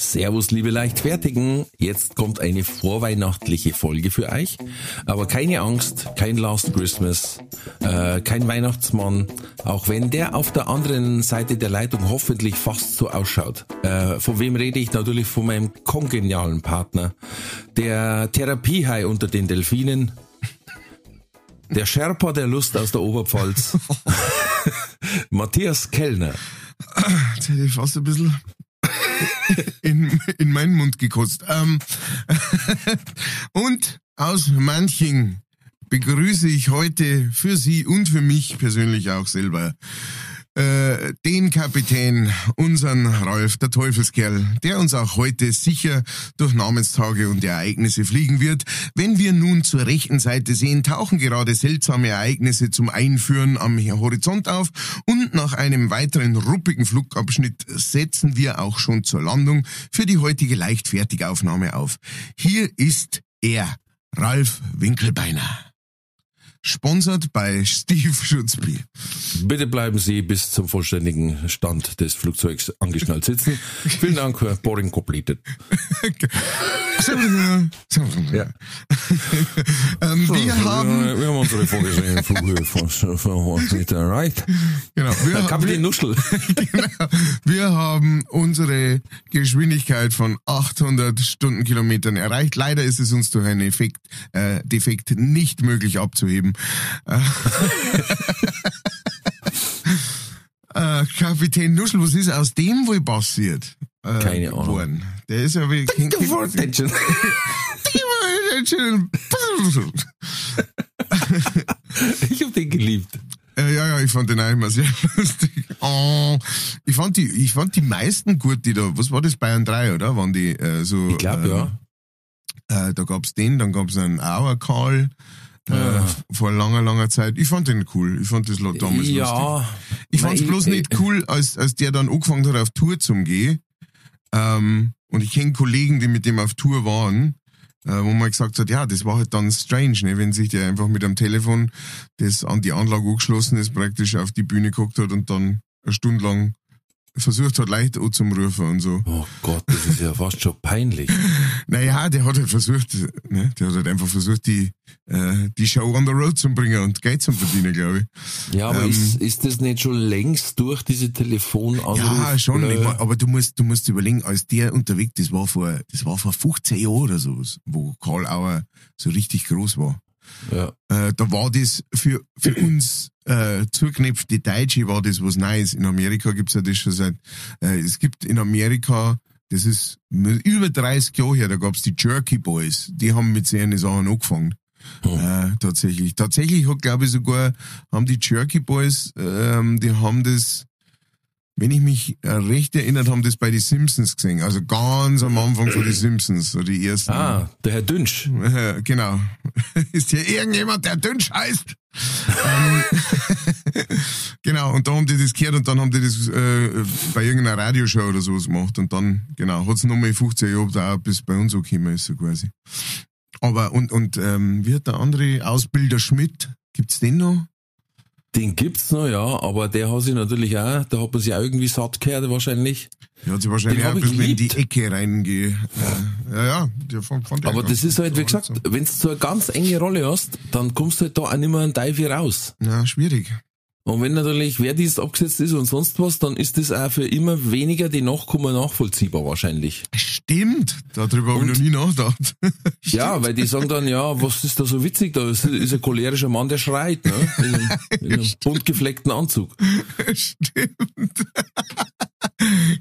Servus, liebe Leichtfertigen. Jetzt kommt eine vorweihnachtliche Folge für euch. Aber keine Angst, kein Last Christmas, äh, kein Weihnachtsmann. Auch wenn der auf der anderen Seite der Leitung hoffentlich fast so ausschaut. Äh, von wem rede ich? Natürlich von meinem kongenialen Partner. Der Therapiehai unter den Delfinen. Der Sherpa der Lust aus der Oberpfalz. Matthias Kellner. Jetzt hätte ich fast ein bisschen in, in meinen Mund gekotzt. Ähm, und aus Manching begrüße ich heute für Sie und für mich persönlich auch selber äh, den Kapitän, unseren Ralf, der Teufelskerl, der uns auch heute sicher durch Namenstage und Ereignisse fliegen wird. Wenn wir nun zur rechten Seite sehen, tauchen gerade seltsame Ereignisse zum Einführen am Horizont auf und nach einem weiteren ruppigen Flugabschnitt setzen wir auch schon zur Landung für die heutige Leichtfertigaufnahme auf. Hier ist er, Ralf Winkelbeiner. Sponsert bei Steve Schutzby. Bitte bleiben Sie bis zum vollständigen Stand des Flugzeugs angeschnallt sitzen. Vielen Dank, Boarding completed. ja. ähm, wir haben... Wir haben unsere vorgesehenen Flughöhe von, von Meter erreicht. Genau. Wir, Kapitän Nuschel. genau. Wir haben unsere Geschwindigkeit von 800 Stundenkilometern erreicht. Leider ist es uns durch einen Effekt, äh, Defekt nicht möglich abzuheben. äh, Kapitän Nuschel, was ist aus dem wohl passiert? Äh, Keine Ahnung. Worden? Der ist ja wie... Kind, ich hab den geliebt. Äh, ja, ja, ich fand den auch immer sehr lustig. Oh, ich fand die, ich fand die meisten gut, die da, was war das, Bayern 3, oder? Waren die äh, so. Ich glaube, äh, ja. Äh, da gab's den, dann gab's einen Auer Karl. Äh, vor langer, langer Zeit. Ich fand den cool. Ich fand das damals lustig. Ja. Ich fand's Nein, bloß ich- nicht cool, als, als der dann angefangen hat, auf Tour zum gehen. Ähm, und ich kenne Kollegen, die mit dem auf Tour waren, äh, wo man gesagt hat, ja, das war halt dann strange, ne, wenn sich der einfach mit einem Telefon, das an die Anlage angeschlossen ist, praktisch auf die Bühne geguckt hat und dann eine Stunde lang versucht hat, Leute anzumrufen und so. Oh Gott, das ist ja fast schon peinlich. Naja, der hat halt versucht, ne, der hat halt einfach versucht, die, äh, die Show on the road zu bringen und Geld zu verdienen, glaube ich. Ja, aber Ähm, ist, ist das nicht schon längst durch diese Telefonanruf? Ja, schon. äh, Ich mein, aber du musst, du musst überlegen, als der unterwegs, das war vor, das war vor 15 Jahren oder so, wo Karl Auer so richtig groß war. Ja. Äh, da war das für, für uns äh, zugeknöpfte Deutsche war das was Neues. In Amerika gibt's ja das schon seit, äh, es gibt in Amerika, das ist über 30 Jahre her, da gab's die Jerky Boys, die haben mit solchen Sachen angefangen. Äh, tatsächlich. Tatsächlich hat, glaube ich, sogar, haben die Jerky Boys, ähm, die haben das, wenn ich mich äh, recht erinnert, haben das bei die Simpsons gesehen. Also ganz am Anfang von die Simpsons, so die ersten. Ah, der Herr Dünsch. Äh, genau. Ist hier irgendjemand, der Dünsch heißt? ähm, genau, und da haben die das gehört und dann haben die das äh, bei irgendeiner Radioshow oder sowas gemacht und dann, genau, hat's nochmal 15 Jahre gedauert, bis bei uns angekommen ist, so quasi. Aber, und, und, ähm, wie hat der andere Ausbilder Schmidt? Gibt's den noch? Den gibt's noch, ja, aber der hat sich natürlich auch, da hat man sich auch irgendwie satt gehört wahrscheinlich. Der hat sich wahrscheinlich auch ein bisschen in die. Ecke reinge... Äh, ja, ja, der fand, fand ich Aber das ist halt, wie gesagt, wenn du so eine ganz enge Rolle hast, dann kommst du halt da auch nicht mehr ein Teufel raus. Ja, schwierig. Und wenn natürlich Wehrdienst abgesetzt ist und sonst was, dann ist das auch für immer weniger die Nachkommen nachvollziehbar wahrscheinlich. Stimmt, darüber habe ich noch nie nachgedacht. Ja, weil die sagen dann, ja, was ist da so witzig? Da ist, ist ein cholerischer Mann, der schreit, ne? In einem, in einem bunt gefleckten Anzug. Stimmt.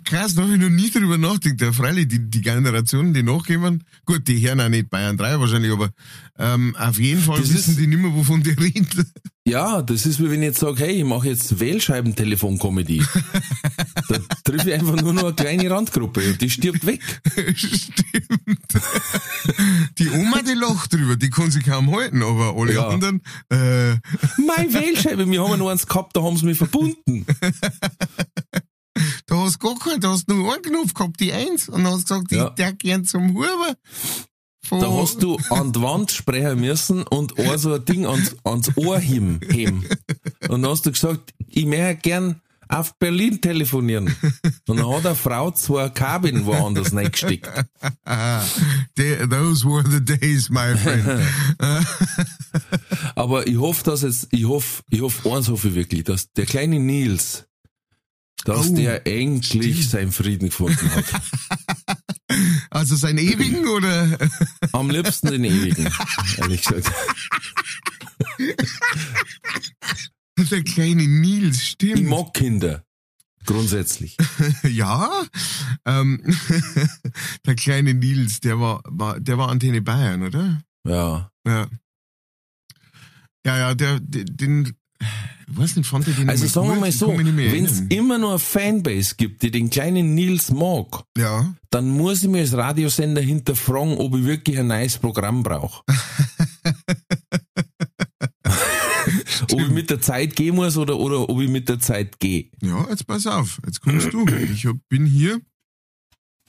Krass, da habe ich noch nie drüber nachgedacht. Ja, freilich, die, die Generationen, die nachkommen, gut, die hören auch nicht Bayern 3 wahrscheinlich, aber ähm, auf jeden Fall Das wissen ist- die nicht mehr, wovon die reden. Ja, das ist wie wenn ich jetzt sage, hey, ich mache jetzt Wählscheibentelefon-Comedy. Da treffe ich einfach nur noch eine kleine Randgruppe und die stirbt weg. Stimmt. Die Oma, die lacht drüber, die kann sich kaum halten, aber alle Ja. anderen, äh, Meine Wählscheibe, wir haben ja noch eins gehabt, da haben sie mich verbunden. da hast du gar keinen, da hast du nur einen Knopf gehabt, die Eins, und dann hast du gesagt, Ja. ich der gern zum Huber. Von- Da hast du an die Wand sprechen müssen und auch so ein Ding ans, ans Ohr heben. Und dann hast du gesagt, ich möchte gern auf Berlin telefonieren. Und dann hat eine Frau zwei Kabeln woanders reingesteckt. Those were the days, my friend. Aber ich hoffe, dass es, ich hoffe, ich hoffe, eins hoffe ich wirklich, dass der kleine Nils, dass Oh, der endlich seinen Frieden gefunden hat. Also sein ewigen oder? Am liebsten den ewigen, ehrlich gesagt. Der kleine Nils, Ich stimmt. mag Kinder. Grundsätzlich. Ja, ähm, der kleine Nils, der war, war, der war Antenne Bayern, oder? Ja. Ja. Ja, ja, der, den, den weiß nicht, fand ich den Also sagen wir mal so, wenn es immer nur eine Fanbase gibt, die den kleinen Nils mag, Ja, dann muss ich mir als Radiosender hinterfragen, ob ich wirklich ein neues Programm brauche. ob ich mit der Zeit gehen muss oder, oder ob ich mit der Zeit gehe. ja, jetzt pass auf, jetzt kommst du. Ich hab, bin hier,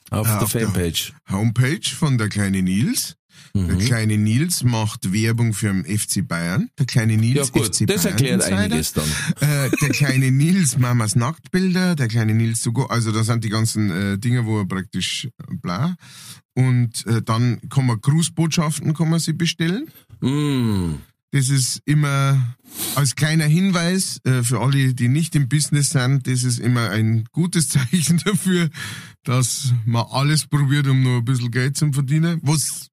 Auf der auf der- Fanpage. Homepage von der kleine Nils. Der Mhm. kleine Nils macht Werbung für den FC Bayern. Der kleine Nils Ja gut, FC das Bayern erklärt Insider. einiges dann. Äh, der kleine Nils Mamas Nacktbilder, der kleine Nils Sugo, also das sind die ganzen äh, Dinge, wo er praktisch äh, bla. Und äh, dann kann man Grußbotschaften kann man sie bestellen. Mm. Das ist immer als kleiner Hinweis äh, für alle, die nicht im Business sind, das ist immer ein gutes Zeichen dafür, dass man alles probiert, um nur ein bisschen Geld zu verdienen. Was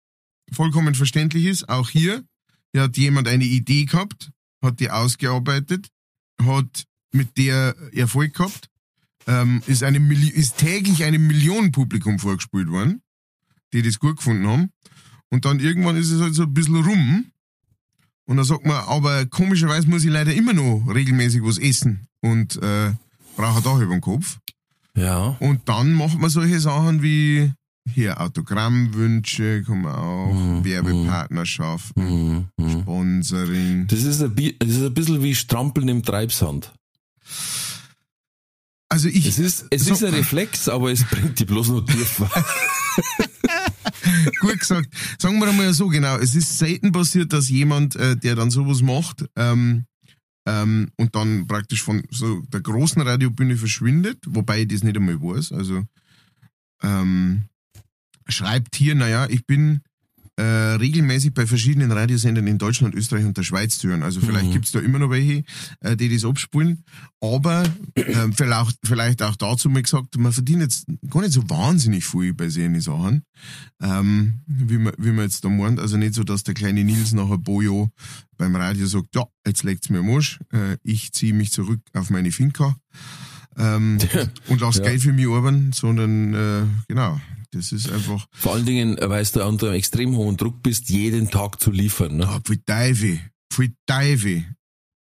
vollkommen verständlich ist, auch hier hier hat jemand eine Idee gehabt, hat die ausgearbeitet, hat mit der Erfolg gehabt, ähm, ist, eine Milli ist täglich einem Millionenpublikum vorgespielt worden, die das gut gefunden haben. Und dann irgendwann ist es halt so ein bisschen rum. Und dann sagt man, aber komischerweise muss ich leider immer noch regelmäßig was essen und äh, brauche ein Dach über den Kopf. Ja. Und dann macht man solche Sachen wie hier Autogrammwünsche, man auch, Mhm, Werbepartnerschaften, Mm, mm. Sponsoring. Das ist, ein, das ist ein bisschen wie Strampeln im Treibsand. Also ich, Es ist, es So. ist ein Reflex, aber es bringt die bloß noch tiefer. gut gesagt, sagen wir mal so genau, es ist selten passiert, dass jemand, äh, der dann sowas macht, ähm, ähm, und dann praktisch von so der großen Radiobühne verschwindet, wobei ich das nicht einmal weiß, also ähm, schreibt hier, naja, ich bin äh, regelmäßig bei verschiedenen Radiosendern in Deutschland, Österreich und der Schweiz zu hören. Also vielleicht Mhm. gibt's da immer noch welche, äh, die das abspulen. Aber ähm, vielleicht, vielleicht auch dazu mal gesagt, man verdient jetzt gar nicht so wahnsinnig viel bei solchen Sachen, ähm, wie, man, wie man jetzt da meint. Also nicht so, dass der kleine Nils nachher Bojo beim Radio sagt, ja, jetzt legt's mir am Arsch, äh, ich ziehe mich zurück auf meine Finca ähm, und lass Ja. Geld für mich arbeiten, sondern äh, genau, das ist einfach Vor allen Dingen, weil du unter einem extrem hohen Druck bist, jeden Tag zu liefern. Ne? Ah, für Teufel. Für Teufel.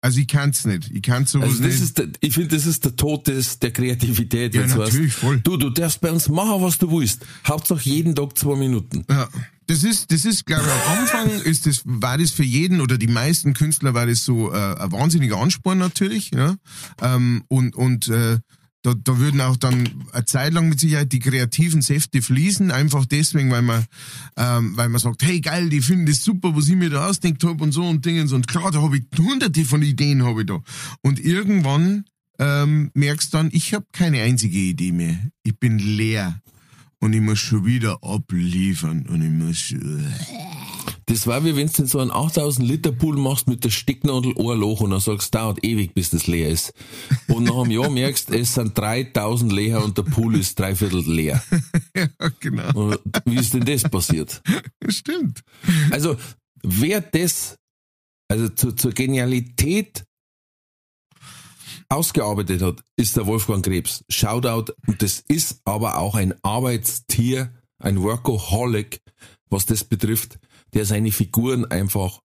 Also ich kann's nicht. Ich kann sowas Also das nicht. ist der, ich finde, das ist der Tod des, der Kreativität. ja, natürlich, weißt, voll. Du, du darfst bei uns machen, was du willst. Hauptsache jeden Tag zwei Minuten. Ja, das ist, das ist, glaube ich, am Anfang ist das, war das für jeden oder die meisten Künstler war das so äh, ein wahnsinniger Ansporn natürlich, ja. Ähm, und und äh, da, da würden auch dann eine Zeit lang mit Sicherheit die kreativen Säfte fließen, einfach deswegen, weil man, ähm, weil man sagt, hey geil, die finden das super, was ich mir da ausdenkt habe und so und Dingens und klar, da habe ich hunderte von Ideen habe ich da. Und irgendwann ähm, merkst dann, ich habe keine einzige Idee mehr. Ich bin leer und ich muss schon wieder abliefern und ich muss Das war wie wenn du so einen 8000 Liter Pool machst mit der Stecknadel ein Loch und dann sagst, dauert ewig, bis das leer ist. Und nach einem Jahr merkst, es sind 3000 leer und der Pool ist dreiviertel leer. ja, genau. Und wie ist denn das passiert? Stimmt. Also, wer das, also zu, zur Genialität ausgearbeitet hat, ist der Wolfgang Krebs. Shoutout. Und das ist aber auch ein Arbeitstier, ein Workaholic, was das betrifft, der seine Figuren einfach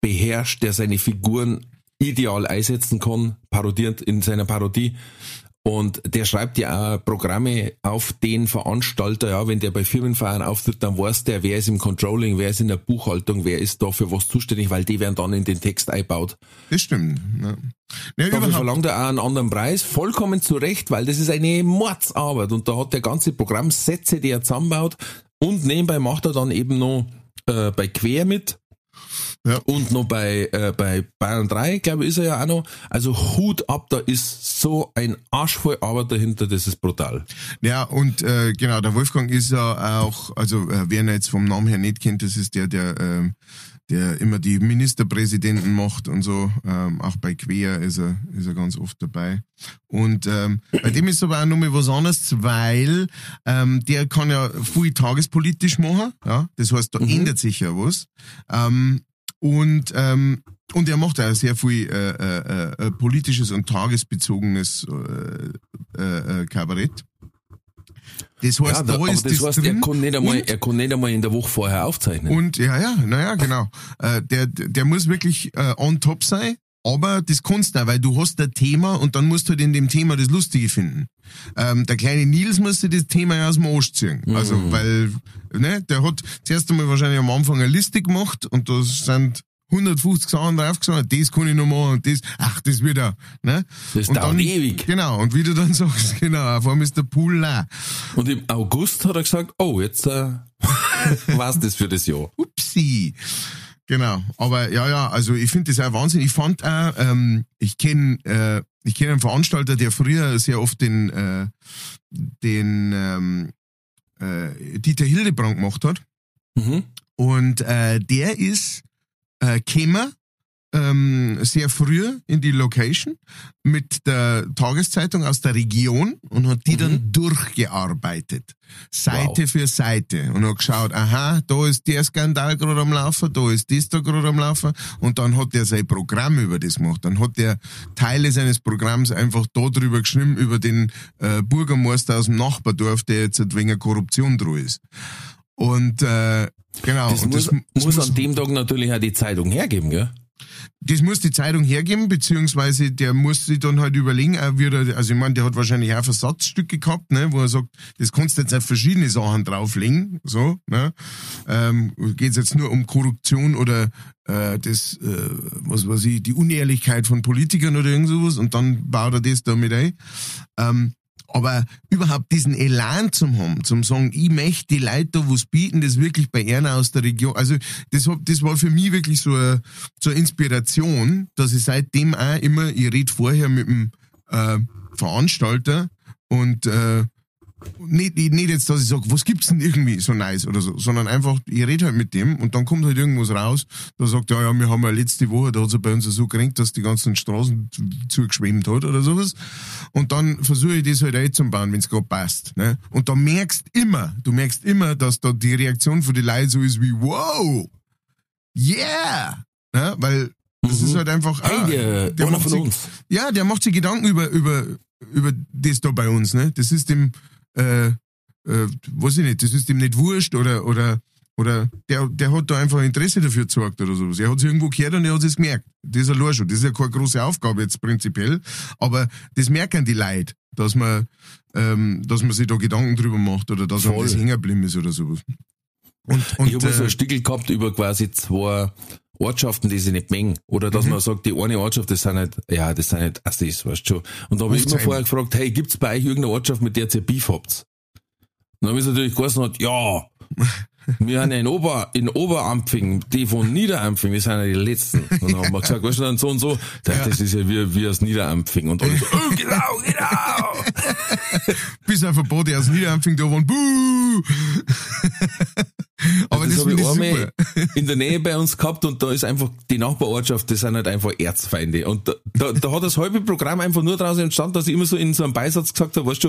beherrscht, der seine Figuren ideal einsetzen kann, parodierend in seiner Parodie. Und der schreibt ja auch Programme auf den Veranstalter, ja, wenn der bei Firmenfeiern auftritt, dann weiß der, wer ist im Controlling, wer ist in der Buchhaltung, wer ist da für was zuständig, weil die werden dann in den Text einbaut. Das stimmt. Ja. Ja, Dafür verlangt er auch einen anderen Preis, vollkommen zu Recht, weil das ist eine Mordsarbeit und da hat der ganze Programm Sätze, die er zusammenbaut und nebenbei macht er dann eben noch äh, bei Quer mit Ja. und noch bei, äh, bei Bayern 3, glaube ich, ist er ja auch noch. Also Hut ab, da ist so ein Arsch voll Arbeit dahinter, das ist brutal. Ja, und äh, genau, der Wolfgang ist ja auch, also äh, wer ihn jetzt vom Namen her nicht kennt, das ist der, der, ähm, der immer die Ministerpräsidenten macht und so. Ähm, auch bei Quer ist er, ist er ganz oft dabei. Und ähm, bei dem ist aber auch nochmal was anderes, weil ähm, der kann ja viel tagespolitisch machen. Ja, das heißt, da ändert sich ja was. Ähm, und ähm, und er macht auch sehr viel äh, äh, äh, politisches und tagesbezogenes äh, äh, äh, Kabarett. Das heißt, Ja, da, ist das das heißt, er kann, nicht einmal, und, er kann nicht einmal in der Woche vorher aufzeichnen. und ja, ja, naja, genau. Äh, der, der muss wirklich äh, on top sein, aber das kannst du auch, weil du hast ein Thema und dann musst du halt in dem Thema das Lustige finden. Ähm, der kleine Nils musste das Thema ja aus dem Arsch ziehen. Also, weil, ne, der hat zuerst einmal wahrscheinlich am Anfang eine Liste gemacht und da sind 150 Sachen draufgesammelt, das kann ich noch machen und das, ach, das wieder, ne? Das und dauert dann, ewig. Genau, und wie du dann sagst, genau, auf einmal ist der Pool leer. Und im August hat er gesagt, oh, jetzt äh, war's das für das Jahr. Upsi. Genau, aber ja, ja, also ich finde das auch Wahnsinn. Ich fand auch, ähm, ich kenne äh, ich kenn einen Veranstalter, der früher sehr oft den, äh, den ähm, äh, Dieter Hildebrand gemacht hat. Mhm. Und äh, der ist äh, Kämmer ähm, sehr früh in die Location mit der Tageszeitung aus der Region und hat die dann durchgearbeitet. Seite Wow. für Seite. Und hat geschaut, aha, da ist der Skandal gerade am Laufen, da ist das da gerade am Laufen. Und dann hat er sein Programm über das gemacht. Dann hat er Teile seines Programms einfach da drüber geschrieben, über den äh, Bürgermeister aus dem Nachbardorf, der jetzt wenig Korruption dran ist. Und äh, genau. Das, muss, das muss an dem Tag natürlich auch die Zeitung hergeben, gell? das muss die Zeitung hergeben, beziehungsweise der muss sich dann halt überlegen, auch wie er, also ich meine, der hat wahrscheinlich auch Versatzstücke gehabt, ne, wo er sagt, das kannst du jetzt auf verschiedene Sachen drauflegen, so, ne. Ähm, geht's jetzt nur um Korruption oder äh, das, äh, was weiß ich, die Unehrlichkeit von Politikern oder irgend sowas und dann baut er das da mit ein. Ähm, aber überhaupt diesen Elan zum haben, zum sagen, ich möchte die Leute da was bieten, das wirklich bei einer aus der Region, also das, das war für mich wirklich so eine, so eine Inspiration, dass ich seitdem auch immer, ich rede vorher mit dem äh, Veranstalter und äh, nicht, nicht jetzt, dass ich sage, was gibt's denn irgendwie so nice oder so, sondern einfach, ich rede halt mit dem und dann kommt halt irgendwas raus, da sagt er, ja, wir haben ja letzte Woche, da hat es bei uns so geringt, dass die ganzen Straßen zugeschwemmt hat oder sowas. Und dann versuche ich das halt einzubauen, wenn es gerade passt. Ne? Und da merkst immer, du merkst immer, dass da die Reaktion von den Leuten so ist wie, wow, yeah! Ne? Weil das Mhm. ist halt einfach, ah, Hey, der, einer macht sich, ja, der macht sich Gedanken über, über, über das da bei uns, ne? Das ist dem, äh, äh, weiß ich nicht, das ist dem nicht wurscht oder, oder, oder der, der hat da einfach Interesse dafür gezeigt oder sowas. Er hat es irgendwo gehört und er hat es gemerkt. Das ist allein schon. Das ist ja keine große Aufgabe jetzt prinzipiell, aber das merken die Leute, dass man, ähm, dass man sich da Gedanken drüber macht oder dass man Voll. das hängen geblieben ist oder sowas. Und, und ich habe mal so äh, ein Stickel gehabt über quasi zwei Ortschaften, die sie nicht mengen. Oder dass man sagt, die eine Ortschaft, das sind nicht, ja, das sind nicht Assis, weißt du schon. Und da habe ich immer vorher gefragt, hey, gibt's bei euch irgendeine Ortschaft, mit der ihr Beef habt? Und dann habe ich natürlich geheißen, hat, ja, wir haben ja in, Ober, in Oberampfing, die von Niederampfing, das sind ja die letzten. Und dann haben wir gesagt, weißt du, dann so und so, das, das ist ja wie, wie aus Niederampfing. Und alle so, oh, genau, genau. bis auf ein paar, die aus Niederanfing da waren, buh! Aber das, das habe ich einmal in der Nähe bei uns gehabt und da ist einfach die Nachbarortschaft, das sind halt einfach Erzfeinde. Und da, da, da hat das halbe Programm einfach nur daraus entstanden, dass ich immer so in so einem Beisatz gesagt habe, weißt du,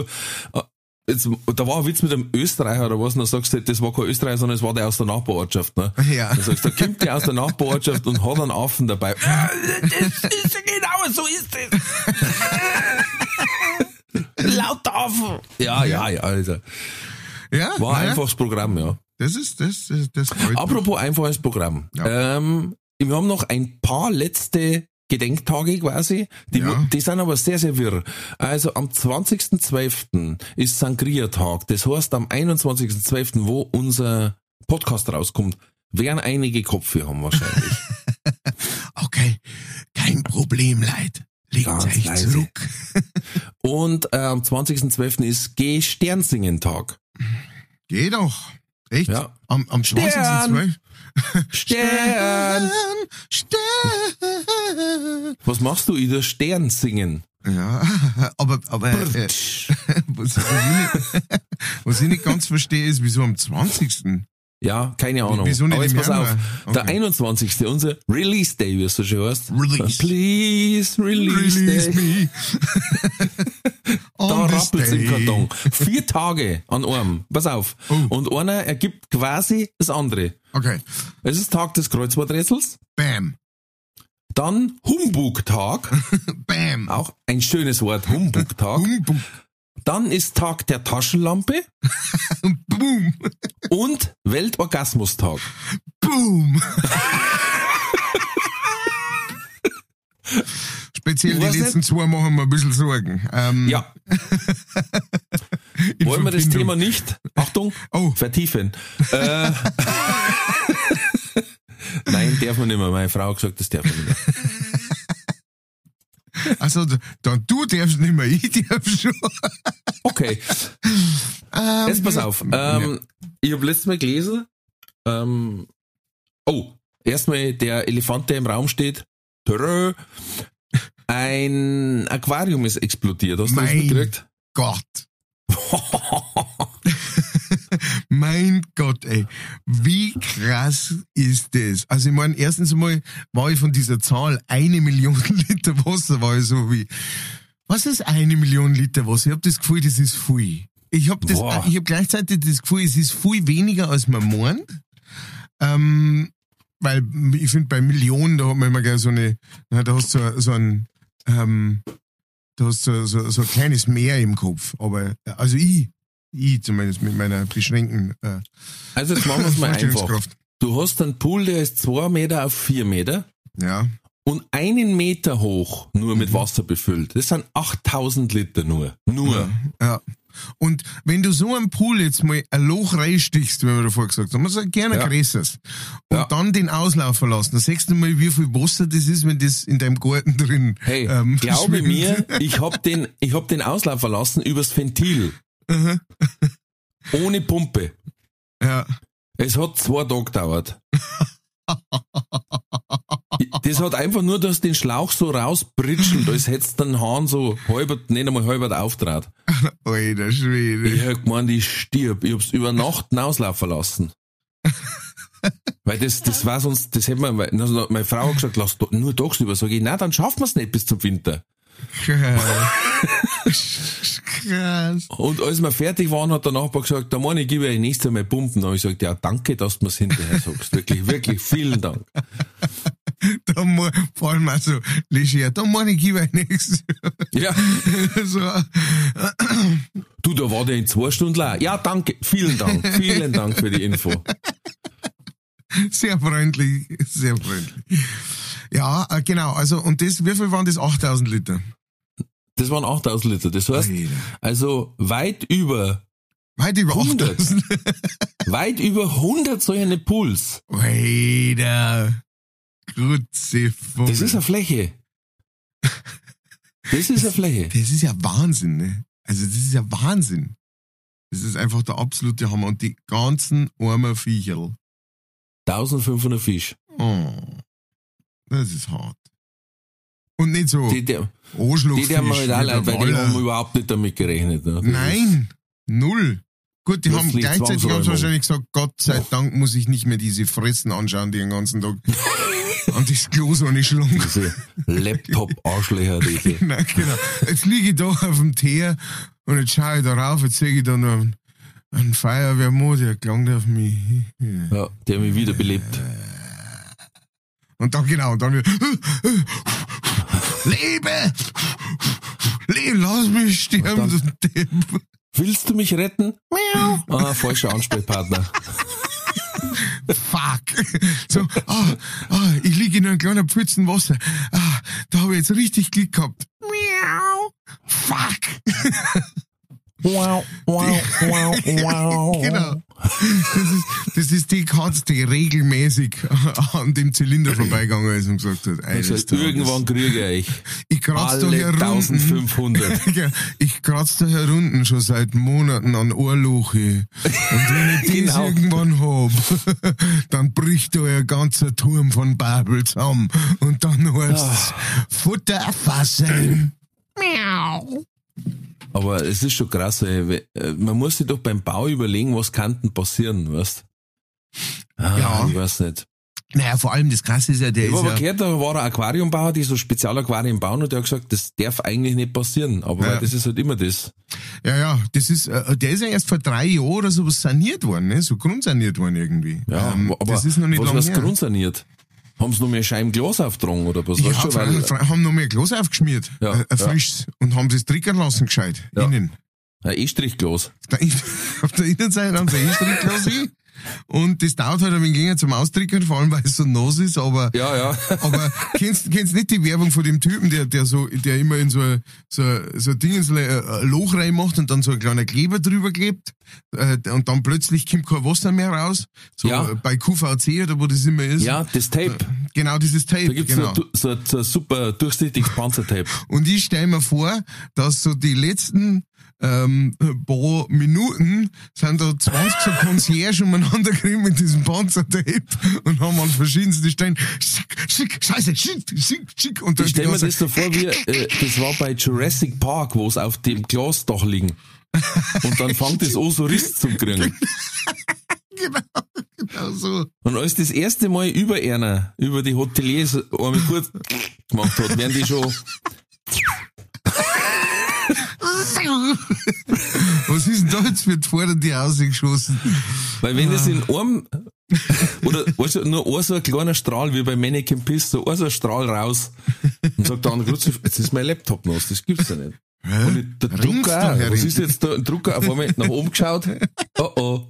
äh, jetzt, da war ein Witz mit einem Österreicher oder was, und dann sagst du, das war kein Österreicher, sondern es war der aus der Nachbarortschaft. Ne? Ja. Dann sagst du, da kommt der aus der Nachbarortschaft und hat einen Affen dabei. Das ist genau so ist es. Lauter Affen. Ja, ja, ja, also. Ja, War naja, einfaches Programm, ja. Das ist, das, das, das freut mich. Apropos einfaches Programm. Ja. Ähm, wir haben noch ein paar letzte Gedenktage quasi. Die, Ja. die sind aber sehr, sehr wirr. Also am 20.12. ist Sangria-Tag. Das heißt, am 21.12., wo unser Podcast rauskommt, werden einige Kopfweh haben wahrscheinlich. Okay, kein Problem, Leid. Legt Ganz euch leise. zurück. Und äh, am 20.12. ist Geh-Sternsingen-Tag. Geh doch. Echt? Ja. Am, am 20. Stern. Stern! Stern. Was machst du, Ida? Stern singen. Ja, aber, aber äh, was, was, ich nicht, was ich nicht ganz verstehe, ist, wieso am 20. Ja, keine Ahnung. Wieso nicht Aber jetzt pass auf. Januar? Der Okay. 21. unser Release Day, wie es so schön heißt. Release. Please release, Release Day. me. Da On this rappelt's im. Karton. Vier Tage an einem. Pass auf. Oh. Und einer ergibt quasi das andere. Okay, Es ist Tag des Kreuzworträtsels. bam, Dann Humbug-Tag. bam. Auch ein schönes Wort, Humbug-Tag. Boom, Dann ist Tag der Taschenlampe boom, und Weltorgasmustag. boom. Speziell die letzten zwei machen mir ein bisschen Sorgen. Ähm, Ja, wollen wir das Thema nicht, Achtung, Oh. vertiefen. Äh, Nein, darf man nicht mehr. Meine Frau hat gesagt, das darf man nicht mehr. Also, dann du darfst nicht mehr, ich darf schon. Okay, Ähm, jetzt pass auf. Ähm, Ich habe letztes Mal gelesen, ähm, oh, erstmal der Elefant, der im Raum steht, Törö, ein Aquarium ist explodiert. Hast du das Mein mitgekriegt? Gott. mein Gott, ey. Wie krass ist das? Also ich meine, erstens einmal war ich von dieser Zahl eine Million Liter Wasser, war ich so wie, was ist eine Million Liter Wasser? Ich habe das Gefühl, das ist viel. Ich habe habe gleichzeitig das Gefühl, es ist viel weniger, als man meint. Ähm, weil ich finde, bei Millionen, da hat man immer gleich so eine, na, da hast du so, so ein, ähm, du hast so, so, so ein kleines Meer im Kopf. Aber, also ich, ich zumindest mit meiner beschränkten äh, Also jetzt machen wir es mal einfach. Du hast einen Pool, der ist zwei Meter auf vier Meter Ja. und einen Meter hoch nur Mhm. mit Wasser befüllt. Das sind 8000 Liter nur. Nur. Ja. Und wenn du so einen Pool jetzt mal ein Loch reinstichst, wie wir davor gesagt haben, man sagt gerne Ja. größeres, und Ja. dann den Auslauf verlassen, dann siehst du mal, wie viel Wasser das ist, wenn das in deinem Garten drin Hey, ähm, glaube schwimmt. mir, ich hab den, ich hab den Auslauf verlassen übers Ventil. Mhm. Ohne Pumpe. Ja. Es hat zwei Tage gedauert. Das hat einfach nur, dass den Schlauch so rausbritschelt, als hättest den Hahn so halbert, nicht einmal halbert auftrat. Alter Schwede. Ich hab gemeint, ich stirb. Ich hab's über Nacht den Auslauf verlassen. Weil das, das war sonst, das hätte man, also meine Frau hat gesagt, lass nur tagsüber. Sag ich, na, dann schaffen wir's nicht bis zum Winter. Krass. Und als wir fertig waren, hat der Nachbar gesagt, da meine ich, gebe ich nächstes Mal Pumpen. Da hab ich gesagt, ja, danke, dass du mir's hinterher sagst. Wirklich, wirklich, vielen Dank. Da mu- vor allem auch so leger, da meine ich, gib ich nichts. Ja, so, du, da war der in zwei Stunden leer. Ja, danke, vielen Dank, vielen Dank für die Info. sehr freundlich, sehr freundlich. Ja, äh, genau, also, und das, wie viel waren das? 8000 Liter. Das waren 8000 Liter. Das heißt, Alter. also weit über, Weit über 100. 8000. weit über 100 solche Pools. Alter. Vogel. Das ist eine Fläche. Das ist eine Fläche. Das ist ja Wahnsinn, ne? Also, das ist ja Wahnsinn. Das ist einfach der absolute Hammer. Und die ganzen armen Viecherl. 1500 Fisch. Oh. Das ist hart. Und nicht so Die, die, Arschlochfisch. die haben halt auch der leid, weil die haben überhaupt nicht damit gerechnet. Ne? Nein, null. Gut, die haben gleichzeitig haben wahrscheinlich gesagt, Gott sei Dank muss ich nicht mehr diese Fressen anschauen, die den ganzen Tag an das Klo so eine Schlung. Ist, diese Laptop-Arschlöcher, die, die. Nein, genau. Jetzt liege ich da auf dem Teer und jetzt schaue ich da rauf, jetzt sehe ich da noch einen, einen Feuerwehrmod, der klang auf mich. Ja, die haben mich wiederbelebt. Und dann genau, und dann wieder, Lebe! Lebe, lass mich sterben, du Depp. Willst du mich retten? Ah, falscher Ansprechpartner. Fuck. So, ah, ah, ich liege in einem kleinen Pfützen Wasser. Ah, habe ich jetzt richtig Glück gehabt. Miau. Fuck. Wow, wow, wow, wow. genau. Das ist, das ist die Katze, die regelmäßig an dem Zylinder vorbeigegangen ist und gesagt hat, eines Also, Tages, irgendwann kriege ich ich kratze da alle herunten. 1500. Ja, ich kratze da herunten schon seit Monaten an Ohrloche. Und wenn ich das Genau. irgendwann hab, dann bricht da ein ganzer Turm von Babel zusammen. Und dann heißt's Futter fassen. Miau. Aber es ist schon krass, ey. Äh, man muss sich doch beim Bau überlegen, was kann denn passieren, weißt? Ah, Ja. Ich weiß nicht. Naja, vor allem das Krasse ist ja, der Ich ist aber ja, gehört, da war ein Aquariumbauer, die so Spezialaquarien bauen und der hat gesagt, das darf eigentlich nicht passieren. Aber Ja. das ist halt immer das. ja, ja, das ist, äh, der ist ja erst vor drei Jahren oder so saniert worden, ne? so grundsaniert worden irgendwie. Ja, Ähm, aber das ist noch nicht was lange was her. grundsaniert? Haben sie noch mehr Scheiben Glas aufgetragen oder was? Ja, weißt du, weil, haben noch mehr Glas aufgeschmiert, Ja, äh, ein ja. frisches, und haben es trickern lassen gescheit, innen. ein E-Strichglas. Auf der, Innenseite haben sie ein hin. Und das dauert halt ein wenig länger zum Austrickern, vor allem weil es so nass ist, aber, Ja, ja. aber kennst, kennst nicht die Werbung von dem Typen, der, der so, der immer in so, ein- so, ein- so ein Ding, in so ein ein Loch reinmacht und dann so ein kleiner Kleber drüber klebt, äh, und dann plötzlich kommt kein Wasser mehr raus, so Ja. äh, bei QVC oder wo das immer ist. Ja, das Tape. Genau, dieses Tape, Da gibt's genau. so, so, ein- so super durchsichtiges Panzertape. Und ich stell mir vor, dass so die letzten ähm, paar Minuten sind da 20 so Concierge umeinander gekriegt mit diesem Panzertape und haben an verschiedensten Stellen schick, schick, scheiße, schick, schick, schick. Und dann Ich stell die mir das so vor, wie, äh, das war bei Jurassic Park, wo es auf dem Glasdach liegen. Und dann fängt es an, so Riss zu kriegen. Genau, genau so. Und als das erste Mal über einer, über die Hoteliers einmal kurz gemacht hat, werden die schon, Was ist denn da jetzt für vor die rausgeschossen? weil wenn das in einem, oder, weißt du, nur ein so ein kleiner Strahl, wie bei Mannequin Piss, so ein so ein Strahl raus, und sagt der andere, "Grüß dich, jetzt ist mein Laptop nass, das gibt's ja nicht. Und der Ringst Drucker? Was ist jetzt da? Ein Drucker auf einmal nach oben geschaut? Oh oh.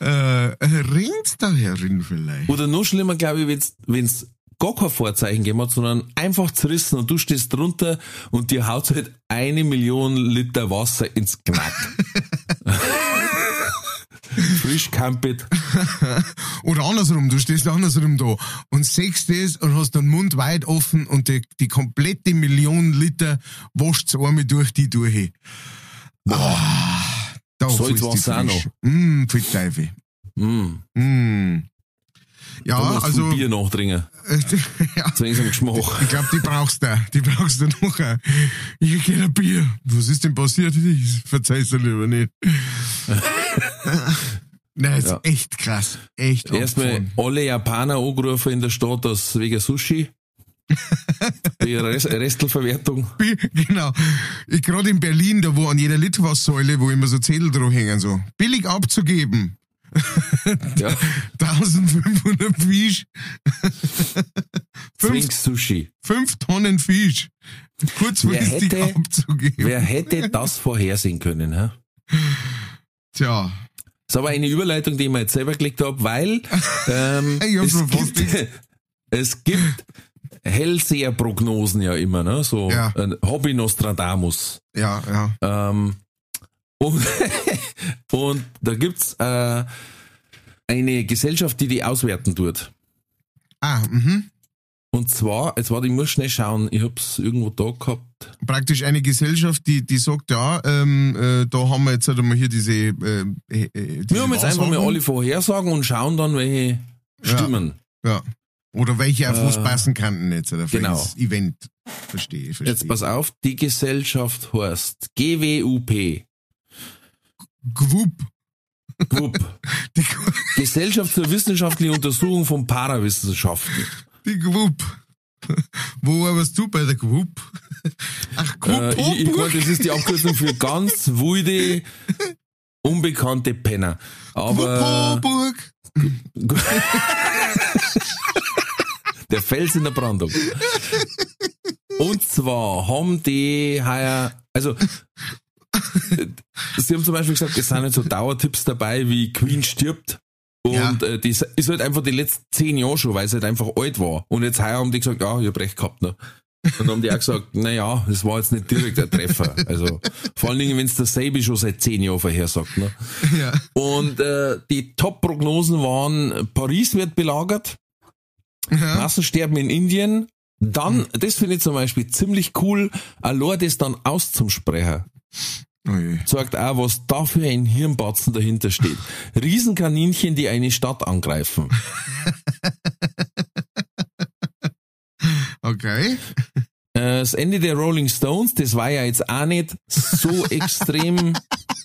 Äh, rinnt's da herin vielleicht? Oder noch schlimmer, glaube ich, wenn's, wenn's gar kein Vorzeichen gegeben hat, sondern einfach zerrissen und du stehst drunter und dir haut halt eine Million Liter Wasser ins Knack. Frisch campet. Oder andersrum, du stehst andersrum da und siehst das und hast den Mund weit offen und die, die komplette Million Liter wascht's einmal durch die durch. Ah, da Salzwasser auch noch. Mmm, viel Teufel. Mm. Mm. Ja, Da musst also, Bier nachdringen. ja, Zu unserem Geschmack. ich glaube, die brauchst du, die brauchst du noch. Ich geh ein Bier. Was ist denn passiert? Ich verzeih's dir lieber nicht. Nein, ist Ja. echt krass. Echt Erstmal alle Japaner angerufen in der Stadt aus wegen Sushi. Die Rest Restelverwertung. Genau. Ich gerade in Berlin, da wo an jeder Litfaßsäule, wo immer so Zettel drauf hängen, so billig abzugeben. Ja. 1500 Fisch. fünf, Sushi. fünf Tonnen Fisch. Kurzfristig Wer hätte- abzugeben. Wer hätte das vorhersehen können? Hä? Tja. Das ist aber eine Überleitung, die ich mir jetzt selber gelegt habe, weil ähm, es, gibt, es gibt Hellseher-Prognosen ja immer, ne? So Ja. ein Hobby Nostradamus. Ja, ja. Ähm, und, und da gibt's äh, eine Gesellschaft, die die auswerten tut. Ah, mhm. Und zwar, jetzt warte, ich muss schnell schauen, ich hab's irgendwo da gehabt. Praktisch eine Gesellschaft, die, die sagt, ja, ähm, äh, da haben wir jetzt halt einmal hier diese, äh, äh, diese Wir haben jetzt einfach mal alle Vorhersagen und schauen dann, welche Ja. stimmen. Ja. Oder welche auf was Äh, passen könnten jetzt, oder für genau. das Event. Verstehe, verstehe. Jetzt pass auf, die Gesellschaft heißt GWUP. Gwupp. GWUP. Die, Gesellschaft zur wissenschaftlichen Untersuchung von Parawissenschaften. die Gwupp. Wo warst du bei der Gwupp? Ach, Äh, ich, ich meine, das ist die Abkürzung für ganz wilde, unbekannte Penner. Aber Gwuppoburg. der Fels in der Brandung. Und zwar haben die heuer, also Sie haben zum Beispiel gesagt, es sind nicht so Dauertipps dabei wie Queen stirbt. Und Ja. äh, das ist halt einfach die letzten zehn Jahre schon, weil es halt einfach alt war. Und jetzt heuer haben die gesagt, ja, ich hab recht gehabt. Ne? Und dann haben die auch gesagt, na ja, das war jetzt nicht direkt ein Treffer. Also vor allen Dingen, wenn es der Sabi schon seit zehn Jahren vorhersagt. Ne? Ja. Und äh, die Top-Prognosen waren, Paris wird belagert, Ja. Massensterben in Indien. Dann, das finde ich zum Beispiel ziemlich cool, allein das dann auszusprechen Oh je. sagt auch, was da für ein Hirnbatzen dahinter steht. Riesenkaninchen, die eine Stadt angreifen. Okay. Äh, Das Ende der Rolling Stones, das war ja jetzt auch nicht so extrem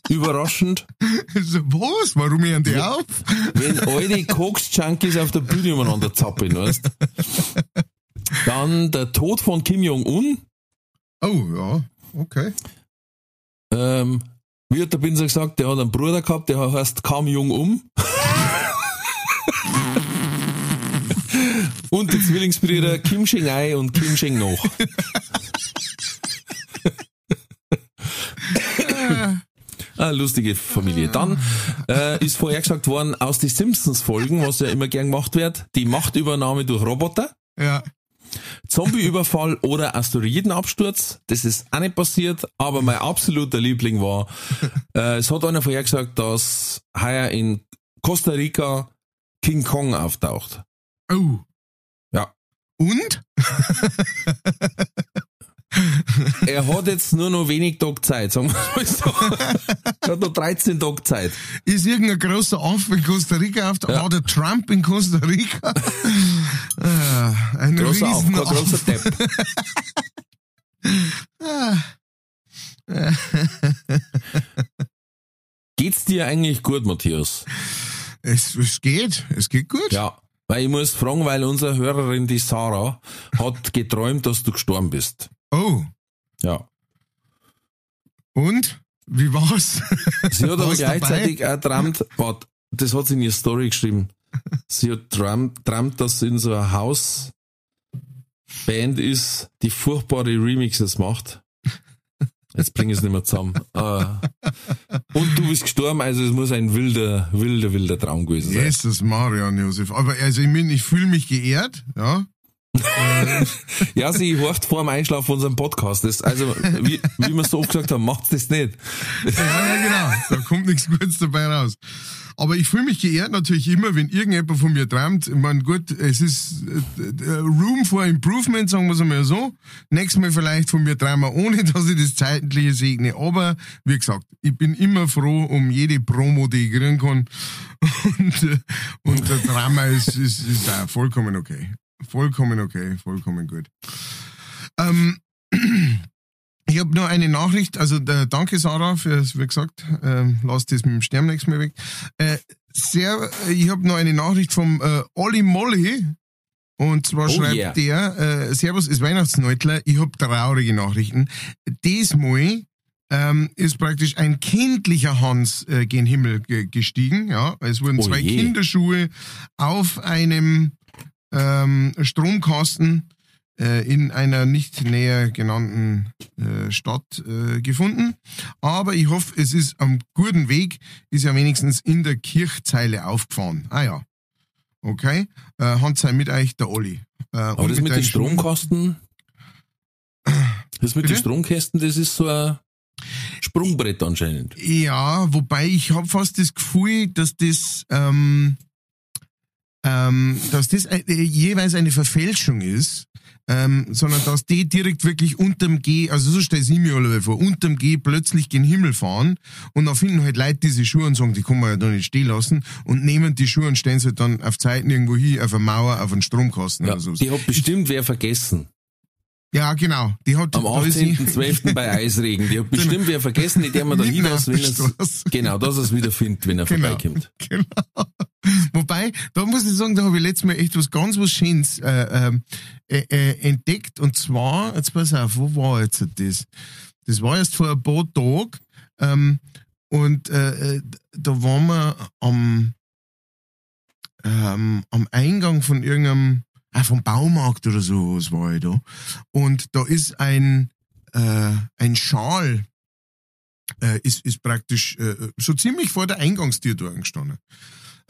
überraschend, was? Warum hören die auf? wenn alte Koks-Junkies auf der Bühne umeinander zappeln, weißt Dann der Tod von Kim Jong-un. Oh, ja. Okay. Ähm, wie hat der Binser gesagt, der hat einen Bruder gehabt, der heißt Kam Jong-um. und die Zwillingsbrüder Kim Cheng-ai und Kim Cheng-noch. Ah, lustige Familie. Dann äh, ist vorher gesagt worden, aus die Simpsons-Folgen, was ja immer gern gemacht wird, die Machtübernahme durch Roboter. Ja. Zombieüberfall oder Asteroidenabsturz. Das ist auch nicht passiert, aber mein absoluter Liebling war, äh, es hat einer vorher gesagt, dass heuer in Costa Rica King Kong auftaucht. Oh. Ja. Und? Er hat jetzt nur noch wenig Tage Zeit, sagen wir mal so. Er hat noch 13 Tage Zeit. Ist irgendein großer Aff in Costa Rica auf der, Ja. war der Trump in Costa Rica? ah, ein Großer Auf, großer. Depp. Geht's dir eigentlich gut, Matthias? Es, es geht, es geht gut. Ja. Weil ich muss fragen, weil unsere Hörerin, die Sarah, hat geträumt, dass du gestorben bist. Oh, Ja. und? Wie war's? Sie hat aber War's dabei? gleichzeitig auch geträumt, warte, das hat sie in ihre Story geschrieben. Sie hat geträumt, dass sie in so einer Hausband ist, die furchtbare Remixes macht. Jetzt bringe ich es nicht mehr zusammen. Ah. Und du bist gestorben, also es muss ein wilder, wilder, wilder Traum gewesen sein. Jesus, Marian Josef. Aber also ich, mein, ich fühle mich geehrt, ja. Ja, sie horcht vor dem Einschlafen unseren Podcast. Das, also, wie, wie wir so oft gesagt haben, macht's das nicht. Ja, ja, genau. Da kommt nichts Gutes dabei raus. Aber ich fühle mich geehrt natürlich immer, wenn irgendjemand von mir träumt. Ich meine, gut, es ist äh, äh, Room for Improvement, sagen wir es einmal so. Nächstes Mal vielleicht von mir träumen, ohne dass ich das Zeitliche segne. Aber, wie gesagt, ich bin immer froh um jede Promo, die ich kriegen kann. Und, äh, und der Drama ist, ist, ist auch vollkommen okay. Vollkommen okay, vollkommen gut. Ähm, ich habe nur eine Nachricht, also äh, danke Sarah für, wie gesagt, ähm, lass das mit dem Stern nächstes Mal weg. Äh, sehr, äh, ich habe noch eine Nachricht vom äh, Olli Molly. Und zwar Oh schreibt yeah. der, äh, Servus, ist Weihnachtsneutler, ich habe traurige Nachrichten. Diesmal ähm, ist praktisch ein kindlicher Hans äh, gen Himmel ge gestiegen. Ja, es wurden Oh zwei je. Kinderschuhe auf einem ähm, Stromkasten äh, in einer nicht näher genannten äh, Stadt äh, gefunden. Aber ich hoffe, es ist am guten Weg, ist ja wenigstens in der Kirchzeile aufgefahren. Ah ja. Okay. Äh, Hand sei mit euch, der Olli. Äh, Aber das mit den deinen Stromkosten, das mit den Bitte? Stromkästen, das ist so ein Sprungbrett anscheinend. Ja, wobei ich habe fast das Gefühl, dass das, ähm, ähm, dass das äh, jeweils eine Verfälschung ist, ähm, sondern dass die direkt wirklich unterm G, also so stelle ich mir alle vor, unterm G plötzlich gen Himmel fahren und dann finden halt Leute diese Schuhe und sagen, die kann man ja da nicht stehen lassen und nehmen die Schuhe und stellen sie halt dann auf Zeiten irgendwo hin, auf eine Mauer, auf einen Stromkasten Ja, oder so. die hat bestimmt wer vergessen. Ja, genau. Die hat Am da ist sie- 18.12. bei Eisregen. Die hat bestimmt wer vergessen, die der man da Mitten hin auf wenn Straße. genau, dass er es wieder findet, wenn er Genau. vorbeikommt. Genau. Wobei, da muss ich sagen, da habe ich letztes Mal echt was ganz was Schönes äh, ähm, äh, äh, entdeckt. Und zwar, jetzt pass auf, wo war jetzt das? Das war erst vor ein paar Tagen. Ähm, und äh, äh, da waren wir am, ähm, am Eingang von irgendeinem, ah, vom Baumarkt oder so, was war ich da. Und da ist ein, äh, ein Schal äh, ist, ist praktisch äh, so ziemlich vor der Eingangstür da gestanden.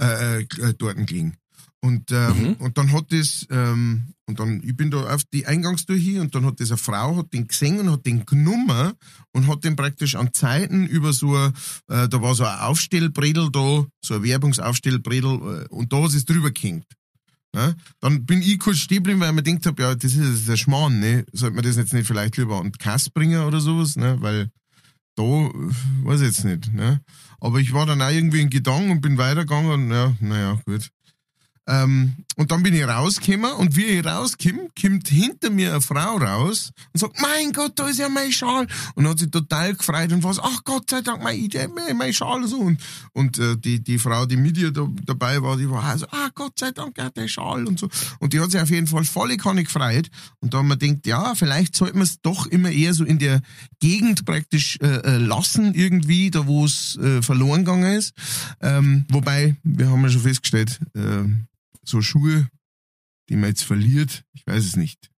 äh, äh, dort gelegen. Und, ähm, Mhm. und dann hat das, ähm, und dann, ich bin da auf die Eingangstür hier und dann hat das eine Frau, hat den gesehen und hat den genommen und hat den praktisch an Zeiten über so, ein, äh, da war so ein Aufstellbredel da, so ein Werbungsaufstellbredel, äh, und da sie es drüber gehängt. Ne? Dann bin ich kurz stehen geblieben, weil ich mir gedacht habe, ja, das ist der Schmarrn, ne? Sollte man das jetzt nicht vielleicht lieber an die Kasse bringen oder sowas, ne? Weil da, äh, weiß ich jetzt nicht, ne? Aber ich war dann auch irgendwie in Gedanken und bin weitergegangen und ja, naja, gut. Ähm, und dann bin ich rausgekommen und wie ich rauskomme, kommt hinter mir eine Frau raus und sagt, mein Gott, da ist ja mein Schal. Und hat sich total gefreut und was, ach Gott sei Dank, mein, mein, Schal und so. Und, und äh, die, die Frau, die mit ihr da, dabei war, die war also, ah Gott sei Dank, ja, der Schal und so. Und die hat sich auf jeden Fall volle gefreut. Und da haben wir gedacht, ja, vielleicht sollte man es doch immer eher so in der Gegend praktisch äh, äh, lassen, irgendwie, da wo es äh, verloren gegangen ist. Ähm, wobei, wir haben ja schon festgestellt, äh, so Schuhe, die man jetzt verliert, ich weiß es nicht.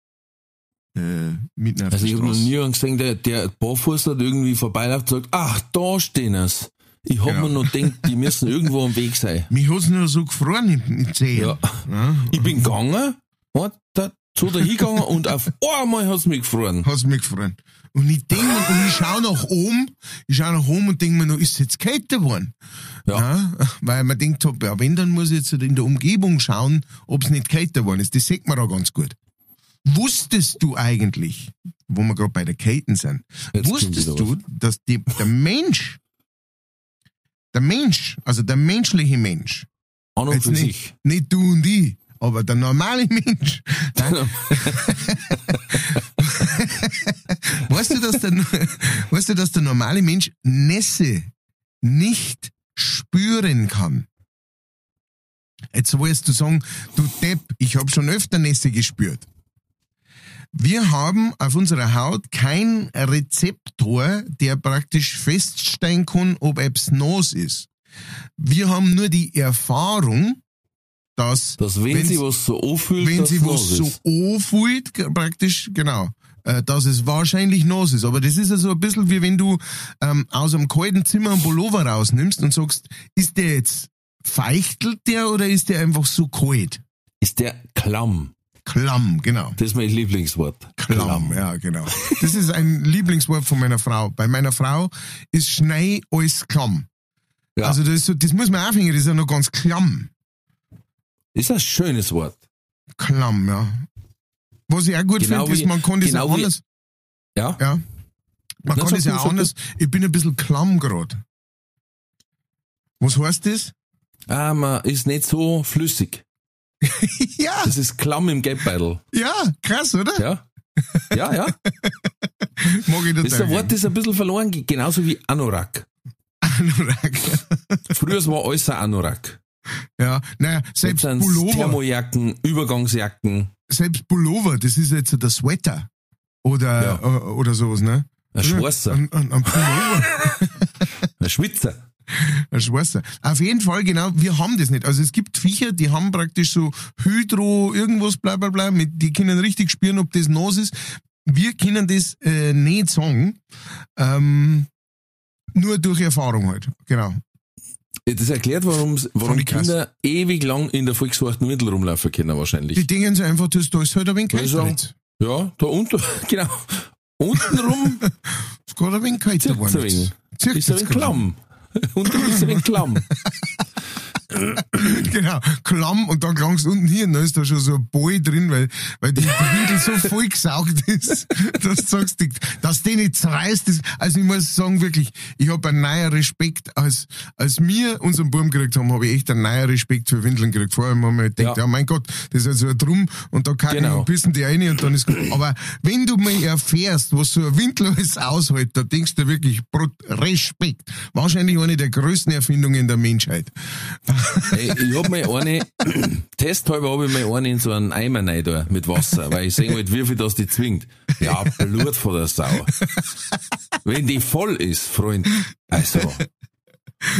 Äh, mitten auf Also ich habe noch nie gesehen, der, der barfuß hat irgendwie vorbeiläuft und sagt, ach, da stehen es. Ich hab Ja. mir noch gedacht, die müssen irgendwo am Weg sein. Mich hat's nur so gefroren in den Zehen. Ja. Ja. Ich bin gegangen, hat da, so da hingegangen und auf einmal hat's mich gefroren. Hat's mich gefroren. Und ich denk mir, und ich schau nach oben, ich schau nach oben und denk mir noch, ist jetzt kälter geworden? Ja. weil man denkt, hab, ja, wenn, dann muss ich jetzt in der Umgebung schauen, ob's nicht kälter geworden ist. Das sieht man da ganz gut. Wusstest du eigentlich, wo wir gerade bei der Kälte sind, Jetzt wusstest du, dass die, der Mensch, der Mensch, also der menschliche Mensch, An und für nicht, sich. nicht du und ich, aber der normale Mensch, weißt du, dass der, weißt du, dass der normale Mensch Nässe nicht spüren kann? Jetzt wolltest du sagen, du Depp, ich habe schon öfter Nässe gespürt. Wir haben auf unserer Haut kein Rezeptor, der praktisch feststellen kann, ob etwas nass ist. Wir haben nur die Erfahrung, dass Dass wenn wenn's- sie was so anfühlt, wenn sie was so anfühlt, praktisch, genau, äh, dass es wahrscheinlich nass ist. Aber das ist ja so ein bisschen wie wenn du ähm, aus einem kalten Zimmer einen Pullover rausnimmst und sagst, ist der jetzt feichtelt der oder ist der einfach so kalt? Ist der klamm. Klamm, genau. Das ist mein Lieblingswort. Klamm, ja, genau. Das ist ein Lieblingswort von meiner Frau. Bei meiner Frau ist Schnee alles klamm. Ja. Also das, so, das muss man aufhängen, das ist ja noch ganz klamm. Ist ein schönes Wort. Klamm, ja. Was ich auch gut Genau finde, ist, man kann das genau auch anders. Ja. Ja. Man kann das ja auch anders. Ich bin ein bisschen klamm gerade. Was heißt das? Ah, man ist nicht so flüssig. ja, Das ist klamm im Geldbeutel. ja, krass, oder? Ja. Ja, ja. Mag ich Das ein Wort, das ein bisschen verloren geht. Genauso wie Anorak. Anorak. Früher war alles ein Anorak. Ja, naja, selbst Pullover, Thermojacken, Übergangsjacken, selbst Pullover, das ist jetzt der Sweater. Oder, Ja. äh, oder sowas, ne? ein Schwarzer, Ein, ein, ein Pullover. ein Schwitzer. Ein Schwarzer. Auf jeden Fall, genau, wir haben das nicht. Also es gibt Viecher, die haben praktisch so Hydro, irgendwas, bla bla bla, mit, die können richtig spüren, ob das nass ist. Wir können das äh, nicht sagen. Ähm, nur durch Erfahrung halt. Genau. Das erklärt, warum, warum. Kinder ewig lang in der volkswachten Windel rumlaufen können wahrscheinlich. Die denken sie einfach, das, da ist halt ein wenig Weil kälter so- jetzt. Ja, da unten, genau. Untenrum Es geht ein wenig wenig. Zirkt Ist ein wenig klamm. Unten ist ein wenig klamm. Genau, klamm und dann klang's unten hier und dann ist da schon so ein Ball drin, weil, weil die Windel so voll gesaugt ist, dass du sagst, dass die nicht zerreißt ist. Also ich muss sagen, wirklich, ich habe einen neuen Respekt, als, als wir unseren Buben gekriegt haben, habe ich echt einen neuen Respekt für Windeln gekriegt. Vorher haben wir gedacht, ja. Ja. mein Gott, das ist also ein Drum und da kacken Genau. und pissen die rein und dann ist gut. Aber wenn du mal erfährst, was so ein Windel alles aushält, da denkst du wirklich, Respekt. Wahrscheinlich eine der größten Erfindungen der Menschheit. Ey, ich hab mal eine, testhalber habe ich mal eine in so einen Eimer rein da mit Wasser, weil ich sehen wollte, wie viel das die zwingt. Ja, Blut von der Sau. Wenn die voll ist, Freund, also.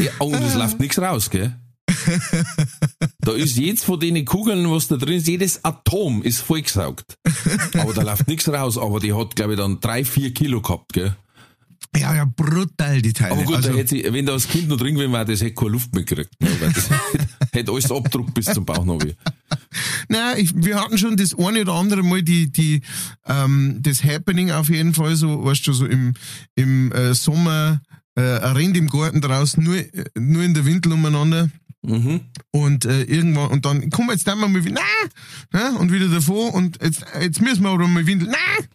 Ja, und es läuft nichts raus, gell? Da ist jedes von den Kugeln, was da drin ist, jedes Atom ist vollgesaugt. Aber da läuft nichts raus, aber die hat, glaube ich, dann drei, vier Kilo gehabt, gell? Ja, ja, brutal die Teile. Aber gut, also, da hätte sie, wenn da das Kind noch drin wäre, das hätte keine Luft mehr gekriegt. Ne? Das hätte, Hätte alles abdruckt bis zum Bauchnabel. Nein, ich, wir hatten schon das eine oder andere Mal die, die, ähm, das Happening auf jeden Fall, so, weißt du, so im, im äh, Sommer, äh, ein rennt im Garten draußen, nur, nur in der Windel umeinander. Mhm. Und äh, irgendwann, und dann kommen wir jetzt einmal mal wieder, nein, ne? und wieder davor, und jetzt, jetzt müssen wir aber mal Windel, nein,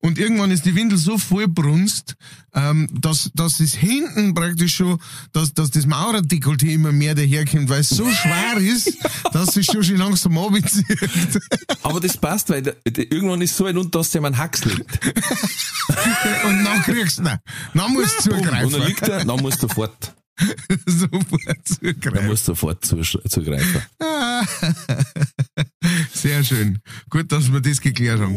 und irgendwann ist die Windel so voll brunst, ähm, dass, dass es hinten praktisch schon, dass, dass das Maurerdekolleté immer mehr daherkommt, weil es so schwer ist, dass es schon schon langsam abzieht. Aber das passt, weil der, irgendwann ist so ein und dass man Hax liegt. und dann kriegst du, nein, dann musst du zugreifen. Und dann liegt er, dann musst du sofort. sofort zugreifen. Dann musst du sofort zugreifen. Sehr schön. Gut, dass wir das geklärt haben.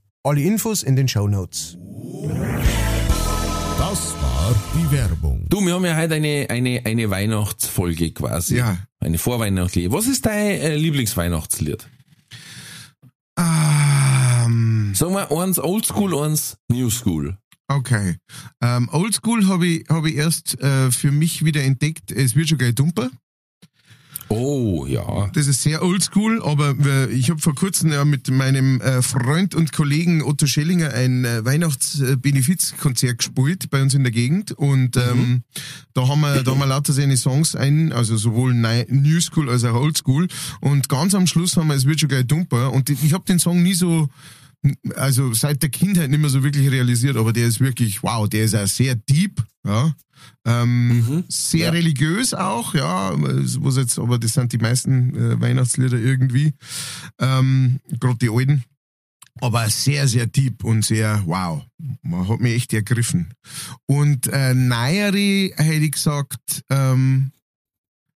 Alle Infos in den Show Notes. Das war die Werbung. Du, wir haben ja heute eine, eine, eine Weihnachtsfolge quasi. Ja. Eine Vorweihnachtliche. Was ist dein äh, Lieblingsweihnachtslied? Ähm, Sagen wir eins Oldschool, eins Newschool. okay. Ähm, Oldschool habe ich, hab ich erst äh, für mich wieder entdeckt. Es wird schon gleich dumper. Oh, ja. Das ist sehr oldschool, aber wir- ich habe vor kurzem ja mit meinem äh, Freund und Kollegen Otto Schellinger ein äh, Weihnachtsbenefizkonzert gespielt bei uns in der Gegend und ähm, da haben wir da haben wir lauter seine Songs ein, also sowohl New School als auch Old School und ganz am Schluss haben wir es wird schon gleich dumper und ich habe den Song nie so also seit der Kindheit nicht mehr so wirklich realisiert, aber der ist wirklich, wow, der ist auch sehr deep, ja. Ähm, sehr Ja. religiös auch, ja, was jetzt, aber das sind die meisten äh, Weihnachtslieder irgendwie, ähm, gerade die alten. Aber sehr, sehr deep und sehr, wow, man hat mich echt ergriffen. Und äh, neuere hätte ich gesagt, ähm,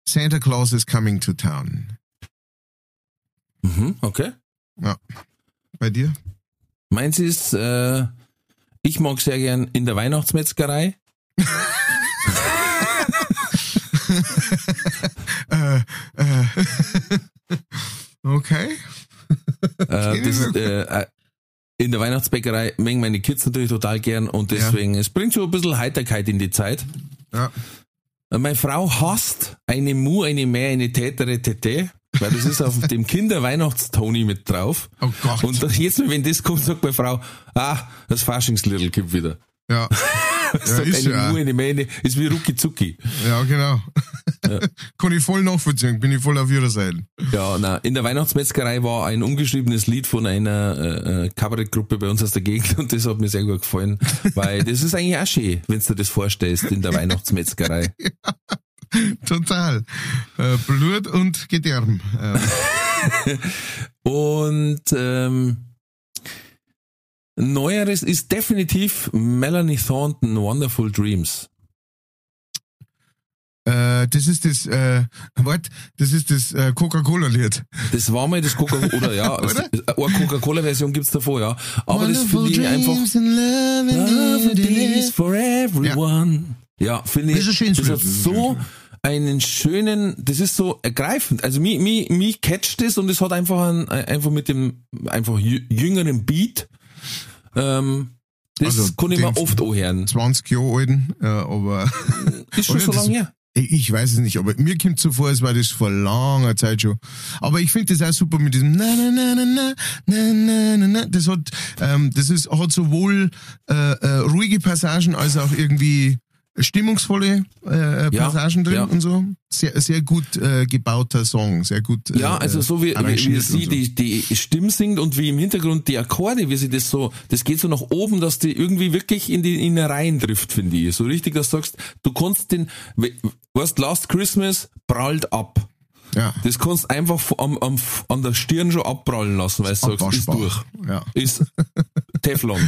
Santa Claus is coming to town. Mhm, okay. Bei dir? Meins ist, äh, ich mag sehr gern in der Weihnachtsmetzgerei. Äh, äh, okay. Äh, das, äh, äh, in der Weihnachtsbäckerei mengen meine Kids natürlich total gern und deswegen, es bringt schon ein bisschen Heiterkeit in die Zeit. Ja. Äh, Meine Frau hasst eine Mu, eine Mehr, eine Tätere, Tete, weil das ist auf dem Kinder-Weihnachtstoni mit drauf. Oh Gott. Und das- jetzt, wenn das kommt, sagt meine Frau, ah, das Faschingslittle kommt wieder. ja. Sagt ist eine ja. Eine Mehr, eine, ist wie Rucki Zucki. ja, genau. Kann ich voll nachvollziehen, bin ich voll auf ihrer Seite. Ja, na, in der Weihnachtsmetzgerei war ein ungeschriebenes Lied von einer äh, äh, Kabarettgruppe bei uns aus der Gegend und das hat mir sehr gut gefallen, weil das ist eigentlich auch schön, wenn du dir das vorstellst in der Weihnachtsmetzgerei. Total. Äh, Blut und Gedärm. Ähm, Und ähm, Neueres ist definitiv Melanie Thornton Wonderful Dreams. äh, das ist das, äh, wart, das ist das äh, Coca-Cola-Lied. Das war mal das Coca-Cola, oder ja, Oder? eine Coca-Cola-Version gibt's davor, ja. Aber das finde ich einfach Love Love is for everyone. Ja, finde ich. Das ist hat das ist so schön. Einen schönen, das ist so ergreifend. Also mich, mich, mich catcht es und es hat einfach ein, einfach mit dem einfach jü- jüngeren Beat. Ähm, das Also kann ich mir oft anhören. 20 Jahre alten, äh, aber Ist schon so lange her. Ich weiß es nicht, aber mir kommt so vor, als war das vor langer Zeit schon. Aber ich finde das auch super mit diesem na na na na na na na na na. Das hat, ähm, das ist hat sowohl äh, äh, ruhige Passagen als auch irgendwie stimmungsvolle äh, Ja, Passagen drin ja. und so. Sehr sehr gut äh, gebauter Song, sehr gut. Äh, Ja, also so wie, wie, sie so. die, die Stimme singt und wie im Hintergrund die Akkorde, wie sie das so, das geht so nach oben, dass die irgendwie wirklich in die Innereien trifft, finde ich. So richtig, dass du sagst, du kannst den, we- weißt, Last Christmas prallt ab. Ja. Das kannst einfach am, am, an der Stirn schon abprallen lassen, weil du sagst, ist durch. Ja. Ist Teflon.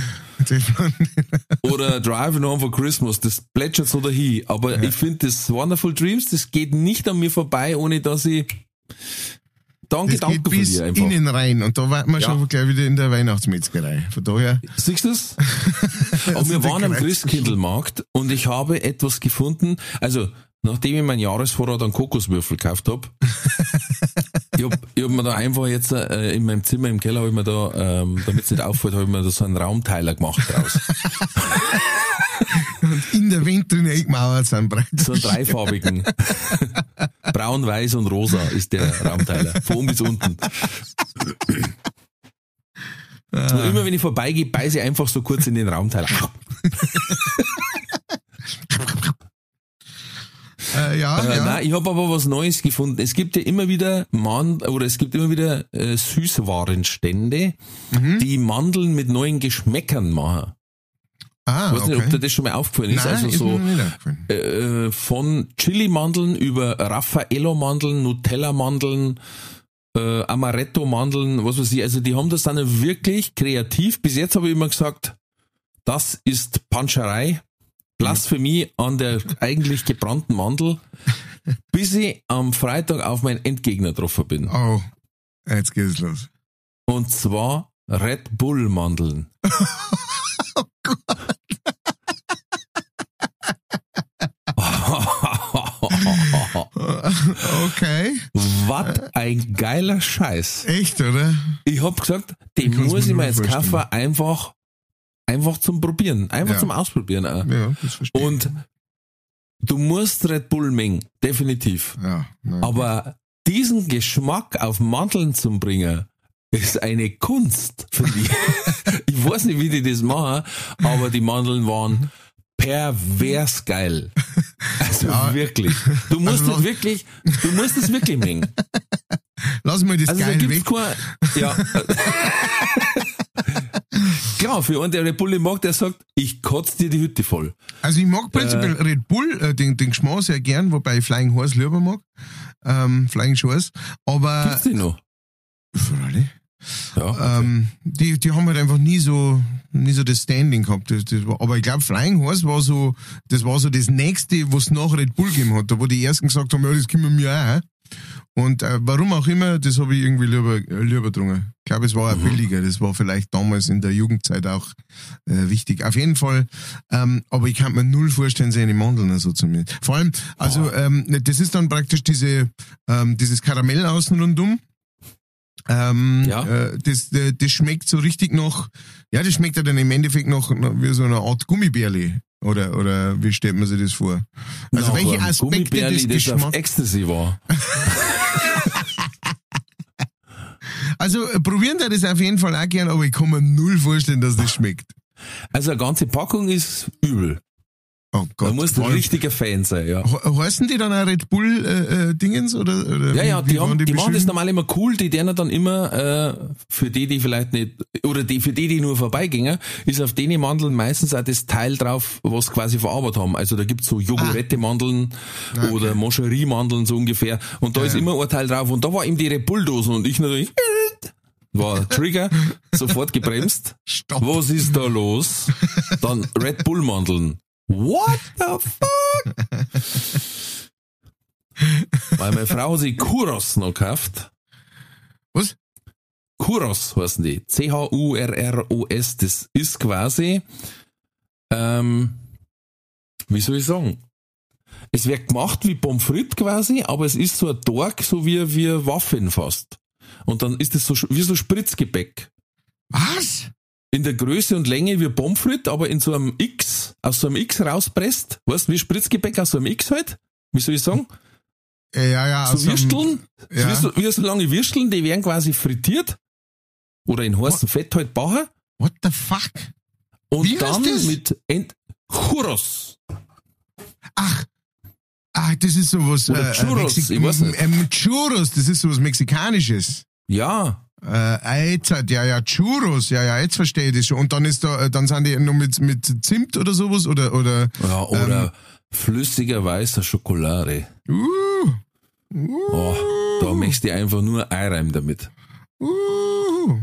Oder Driving Home for Christmas, das plätschert so dahin. Aber ich finde das Wonderful Dreams, das geht nicht an mir vorbei, ohne dass ich da einen Das Gedanken geht bis einfach. innen rein und da waren wir Ja. schon gleich wieder in der Weihnachtsmetzgerei. Von daher, Siehst du das? Und wir waren am Christkindlmarkt und ich habe etwas gefunden, also nachdem ich meinen Jahresvorrat an Kokoswürfel gekauft hab, ich hab, ich hab mir da einfach jetzt äh, in meinem Zimmer im Keller, hab ich mir da, ähm, damit es nicht auffällt, habe ich mir da so einen Raumteiler gemacht draus. in der Wind drin eingemauert sind breit. So einen dreifarbigen. Braun, weiß und rosa ist der Raumteiler. Von oben bis unten. Und immer wenn ich vorbeigehe, beiße ich einfach so kurz in den Raumteiler. Äh, ja, Äh, ja. Nein, ich habe aber was Neues gefunden. Es gibt ja immer wieder Man oder es gibt immer wieder äh, Süßwarenstände, Mhm. die Mandeln mit neuen Geschmäckern machen. ah, Ich weiß nicht, ob okay. dir das schon mal aufgefallen ist. Nein, also ist so aufgefallen. äh, von Chili-Mandeln über Raffaello-Mandeln, Nutella-Mandeln, äh, Amaretto-Mandeln, was weiß ich. Also die haben das dann wirklich kreativ. Bis jetzt habe ich immer gesagt, das ist Panscherei. Blasphemie an der eigentlich gebrannten Mandel, bis ich am Freitag auf meinen Endgegner getroffen bin. Oh, jetzt geht's los. Und zwar Red Bull Mandeln. Okay, Was ein geiler Scheiß. echt, oder? Ich hab gesagt, den Ich muss ich mir jetzt kaufen, einfach, einfach zum Probieren, einfach Ja. zum Ausprobieren. auch. Ja, das verstehe ich. Und du musst Red Bull mengen, definitiv. Ja, nein. Aber diesen Geschmack auf Mandeln zu bringen, ist eine Kunst, finde ich. ich weiß nicht, wie die das machen, aber die Mandeln waren pervers geil. Also Ja. wirklich. Du musst Also es wirklich, du musst es wirklich mengen. Lass mal das Also geil weg. kein, ja. Klar, für einen, der Red Bull nicht mag, der sagt, ich kotze dir die Hütte voll. Also ich mag prinzipiell Red Bull, äh, den, den Geschmack sehr gern, wobei ich Flying Horse lieber mag. Ähm, Flying Horse. Aber, Gibt's die noch? Freilich. Ja. ähm, die, die haben halt einfach nie so, nie so das Standing gehabt. Das, das war, aber ich glaube, Flying Horse war so, das war so das nächste, was nach Red Bull gegeben hat, da wo die ersten gesagt haben, ja, das können wir mir auch. Und äh, warum auch immer, das habe ich irgendwie lieber, lieber getrunken. Ich glaube, es war auch billiger. Das war vielleicht damals in der Jugendzeit auch äh, wichtig. Auf jeden Fall, ähm, aber ich kann mir null vorstellen, seine Mandeln so zu mir. Vor allem, also ähm, das ist dann praktisch diese, ähm, dieses Karamell außen rundum. Ähm, Ja. äh, das, äh, das schmeckt so richtig noch, ja, das schmeckt ja dann im Endeffekt noch, noch wie so eine Art Gummibärli. Oder, oder wie stellt man sich das vor? Also Nach welche Aspekte des Geschmacks? Ecstasy war. Also äh, probieren da das auf jeden Fall auch gern, aber ich kann mir null vorstellen, dass das schmeckt. Also eine ganze Packung ist übel. Oh Gott. Da musst du ein richtiger Fan sein, ja. He- Heißen die dann auch Red Bull äh, äh, Dingens oder, oder Ja, ja, die, haben, waren die, machen das normal immer cool, die denen dann immer, äh, für die, die vielleicht nicht, oder die, für die, die nur vorbeigingen, ist auf denen Mandeln meistens auch das Teil drauf, was quasi verarbeitet haben. Also da gibt's so Jogurette-Mandeln Ah. oder Moscherie-Mandeln so ungefähr. Und da ist immer ein Teil drauf. Und da war eben die Red Bull-Dosen und ich natürlich, war Trigger, sofort gebremst. Stopp. Was ist da los? Dann Red Bull-Mandeln. What the fuck? Weil meine Frau sich Kuros noch gekauft. Was? Kuros heißen die. C-H-U-R-R-O-S. Das ist quasi, ähm, wie soll ich sagen? Es wird gemacht wie Pommes frites quasi, aber es ist so ein Torg, so wie, wie Waffeln fast. Und dann ist es so, wie so Spritzgebäck. Was? In der Größe und Länge wie Pommes frites, aber in so einem X, aus so einem X rauspresst. Weißt du, wie Spritzgebäck aus so einem X halt? Wie soll ich sagen? Äh, ja, ja. So aus einem- Würsteln, ja. wie, so, wie so lange Würsteln, die werden quasi frittiert. Oder in heißem Fett halt bauen. What the fuck? Und Wie dann das? mit Ent Churros. Ach, ach, das ist sowas. Oder äh, Churros, Mexik- ich weiß nicht. Ähm, Churros, das ist sowas Mexikanisches. Ja, Äh, jetzt, halt, ja, ja, Churros, ja, ja, jetzt verstehe ich das schon. Und dann ist da, äh, dann sind die noch mit, mit Zimt oder sowas, oder, oder, ja oder Ähm. flüssiger weißer Schokolade. uh, Oh, da möchtest du einfach nur einreimen damit. uh.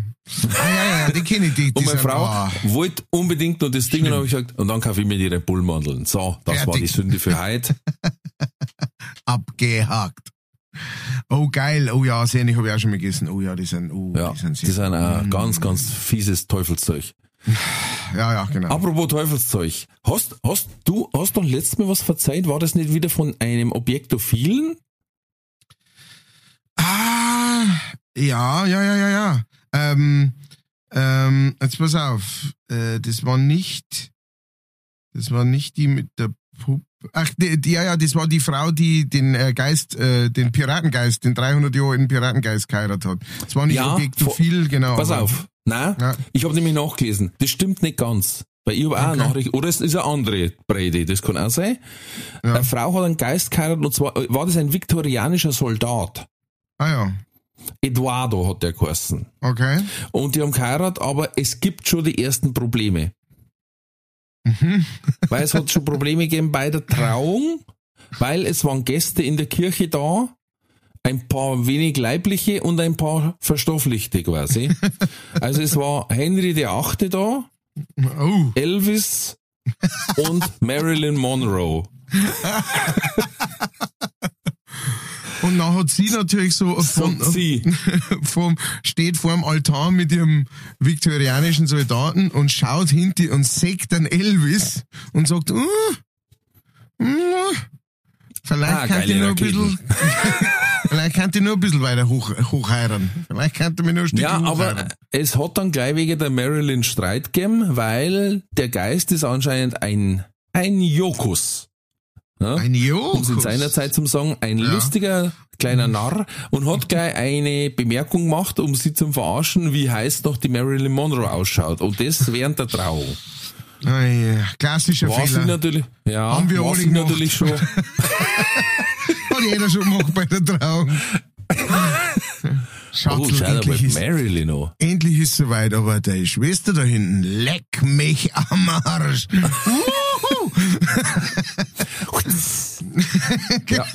Ah, ja, ja, die kenne ich, die, die Und meine sind- Frau ah. wollte unbedingt noch das Ding, und habe ich gesagt, und dann kaufe ich mir die Red Bull Mandeln. So, das war Fertig. die Sünde für heute. abgehakt. Oh, geil. Oh ja, Sehne habe ich auch schon mal gegessen. Oh ja, die sind, oh, Ja, die sind die sind ein ganz, ganz fieses Teufelszeug. Ja, ja, genau. Apropos Teufelszeug. Hast, hast du, hast du letztes Mal was verzeiht? War das nicht wieder von einem Objektophilen? Ah, ja, ja, ja, ja, ja. Ähm, ähm, jetzt pass auf. Äh, das war nicht, das war nicht die mit der Puppe. Ach, die, die, ja, ja, das war die Frau, die den äh, Geist, äh, den Piratengeist, den 300 Jahre alten Piratengeist geheiratet hat. Das war nicht Ja, Objektophil, genau. Pass aber- auf. Nein, Ja. ich habe nämlich nachgelesen. Das stimmt nicht ganz. Weil ich habe auch eine Okay. Nachricht, oder es ist eine andere Brady, das kann auch sein. Ja. Eine Frau hat einen Geist geheiratet und zwar war das ein viktorianischer Soldat. Ah ja, Eduardo hat der geheißen. okay. Und die haben geheiratet, aber es gibt schon die ersten Probleme. Mhm. Weil es hat schon Probleme gegeben bei der Trauung, weil es waren Gäste in der Kirche da, ein paar wenig leibliche und ein paar verstofflichte quasi. Also es war Henry der Achte da, Oh, Elvis und Marilyn Monroe. Und dann hat sie natürlich so von, sie. vom, steht vor dem Altar mit ihrem viktorianischen Soldaten und schaut hinter und sägt dann Elvis und sagt, uh, uh, vielleicht Ah, kann ich nur ein bisschen, vielleicht kann ich nur ein bisschen weiter hoch, hochheiraten. Vielleicht kann ich mich nur ein Stück Ja, aber es hat dann gleich wegen der Marilyn Streit gegeben, weil der Geist ist anscheinend ein, ein Jokus. Ja? Ein um es in Jokus. seiner Zeit zum sagen, ein Ja. lustiger kleiner Narr und hat gleich eine Bemerkung gemacht, um sie zum Verarschen, wie heiß doch die Marilyn Monroe ausschaut. Und das während der Trauung. Ah, ja, klassischer War Fehler. natürlich, ja, Haben wir alle natürlich schon. Hat jeder schon gemacht bei der Trauung. Schatz, Oh, endlich, ist, Marilyn an. endlich ist soweit, aber deine Schwester da hinten, leck mich am Arsch. Ja.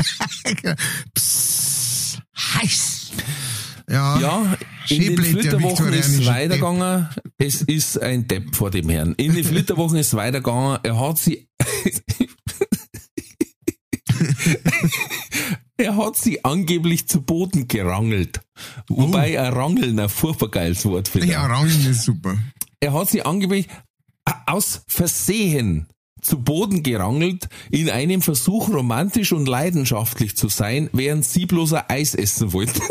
Psst, heiß. Ja, Ja, in den Flitterwochen ist viktorianische weitergegangen. Es ist ein Depp vor dem Herrn. In den Flitterwochen ist weitergegangen. Er hat sie, er hat sie angeblich zu Boden gerangelt. Wobei ein Rangeln ein furchtbar geiles Wort finde. ja, Rangeln ist super. Er hat sie angeblich aus Versehen zu Boden gerangelt, in einem Versuch romantisch und leidenschaftlich zu sein, während sie bloß ein Eis essen wollten.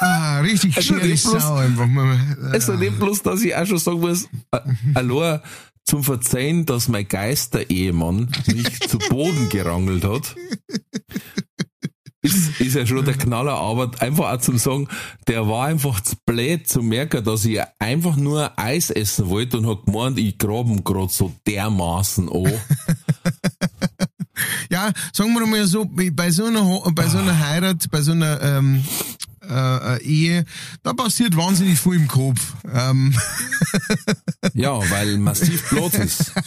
Ah, richtig Also nicht bloß- Sau einfach mal. Also nicht bloß, dass ich auch schon sagen muss, äh, allein zum Verzeihen, dass mein Geister-Ehemann mich zu Boden gerangelt hat, ist, ist ja schon der Knaller, aber einfach auch zum sagen, der war einfach zu blöd zu merken, dass ich einfach nur Eis essen wollte und hat gemeint, ich graben grad so dermaßen an. Ja, sagen wir mal so, bei so einer, bei so einer Heirat, bei so einer ähm, äh, äh, Ehe, da passiert wahnsinnig viel im Kopf. Ähm, Ja, weil massiv Platz ist.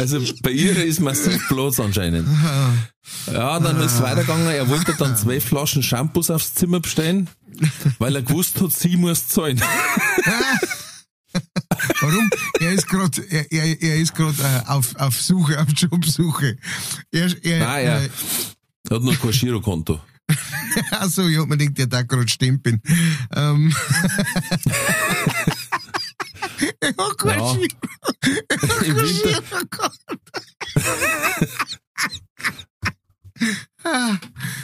Also bei ihr ist massiv Platz anscheinend. Ja, dann ist es weitergegangen. Er wollte dann zwei Flaschen Shampoos aufs Zimmer bestellen, weil er gewusst hat, sie muss zahlen. warum? Er ist gerade, er, er, er ist äh, auf, auf Suche, auf Jobsuche. Er, er, Nein, er äh, hat noch kein Girokonto. Achso, ja, man denkt, der da gerade stempeln. Ähm. er Ja. Giro- Im Winter,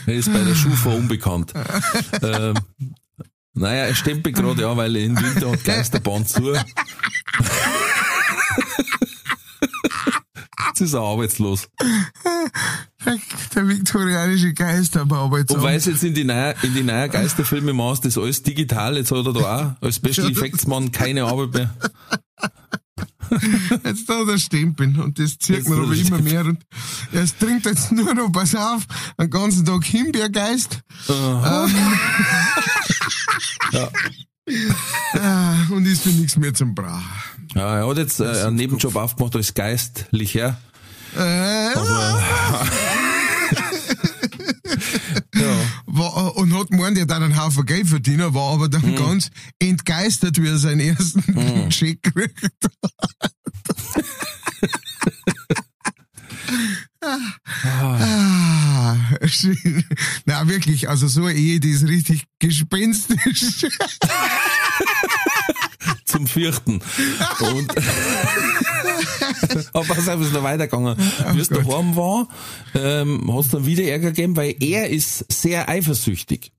er ist bei der Schufa unbekannt. ähm, naja, er stempelt gerade, ja, weil im Winter hat Geisterbahn zu. Jetzt ist er arbeitslos. Der viktorianische Geist am Und Arbeitsamt. weil es jetzt in die neuen, in die neuen Geisterfilme machst, das alles digital, jetzt hat er da auch als Special Effects Mann keine Arbeit mehr. Jetzt da der Stempeln und das zieht da aber immer mehr und er trinkt jetzt nur noch, pass auf, den ganzen Tag Himbeergeist. Ähm, Ah, und ist für nichts mehr zum Brauch. Ja, er hat jetzt äh, einen Nebenjob aufgemacht als Geistlicher. Äh, Ja. was war, und hat gemeint, er hat einen Haufen Geld verdienen, war aber dann Mhm. ganz entgeistert, wie er seinen ersten Scheck gekriegt hat. Ah, schön. Na wirklich, also so eine Ehe, die ist richtig gespenstisch. zum Vierten. Und aber pass auf, ist noch weitergegangen. Wie es daheim war, ähm, hat es dann wieder Ärger gegeben, weil er ist sehr eifersüchtig.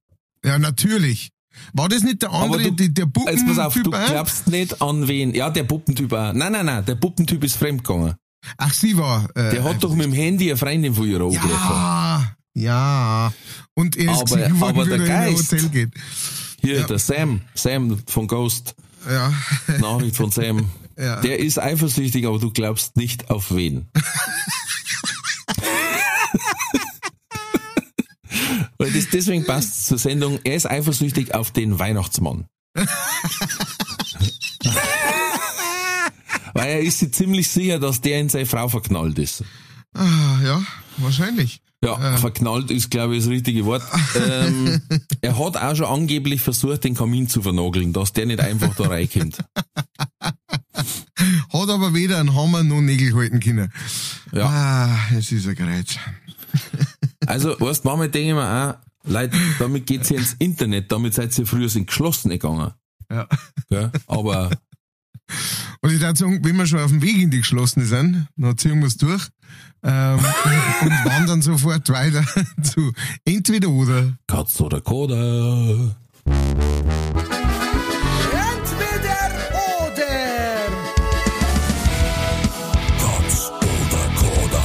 Ja, natürlich. War das nicht der andere, du- die, der Jetzt pass auf, du Puppentyp? glaubst nicht an wen. Ja, der Puppentyp auch. Nein, nein, nein, der Puppentyp ist fremdgegangen. Ach, sie war. Äh, Der hat doch mit dem Handy eine Freundin von ihr angerufen. Ja, ja. Und er ist Aber- gesehen worden, aber der er Geist- Hotel geht. Hier, der Sam, Sam von Ghost, Ja. Nachricht von Sam. Ja. Der ist eifersüchtig, aber du glaubst nicht auf wen. Weil das deswegen passt zur Sendung. Er ist eifersüchtig auf den Weihnachtsmann. Weil er ist sich ziemlich sicher, dass der in seine Frau verknallt ist. Ah, ja, wahrscheinlich. Ja, verknallt ist, glaube ich, das richtige Wort. Ähm, er hat auch schon angeblich versucht, den Kamin zu vernageln, dass der nicht einfach da reinkommt. Hat aber weder einen Hammer noch Nägel halten können. Ja. Ah, es ist ein Kreuz. Also, weißt du, manchmal denke ich mir auch, Leute, damit geht's ja ins Internet, damit seid ihr früher in Geschlossene gegangen. Ja. Gell? Aber, Und ich würde sagen, wenn wir schon auf dem Weg in die Geschlossene sind, dann ziehen wir es durch ähm, und, und wandern sofort weiter zu entweder oder. Katz oder Koda. Entweder oder. Katz oder Koda.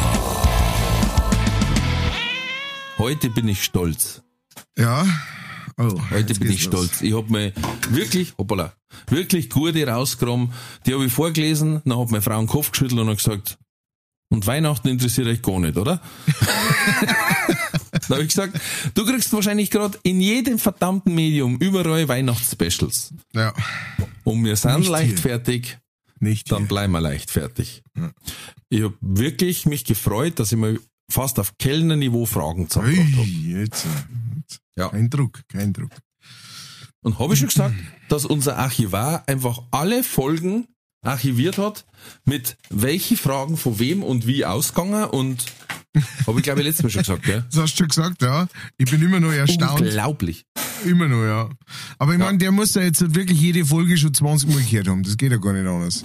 Heute bin ich stolz. Ja. Oh, Heute bin ich los. stolz. Ich hab mir wirklich, hoppala, wirklich gute rausgenommen. Die habe ich vorgelesen, dann hat meine Frau den Kopf geschüttelt und hat gesagt, und Weihnachten interessiert euch gar nicht, oder? dann habe ich gesagt, du kriegst wahrscheinlich gerade in jedem verdammten Medium überall Weihnachtsspecials. Ja, Und wir sind Nicht hier. leichtfertig, nicht dann hier. bleiben wir leichtfertig. Ich habe wirklich mich gefreut, dass ich mal fast auf Kellnerniveau Fragen zusammengebracht habe. Ja. Kein Druck, kein Druck. Und habe ich schon gesagt, dass unser Archivar einfach alle Folgen archiviert hat, mit welche Fragen von wem und wie ausgegangen und habe ich glaube ich letztes Mal schon gesagt, gell? Das hast du schon gesagt, ja. Ich bin immer noch erstaunt. Unglaublich. Immer noch, ja. Aber ich meine, der muss ja jetzt wirklich jede Folge schon 20 Mal gehört haben. Das geht ja gar nicht anders.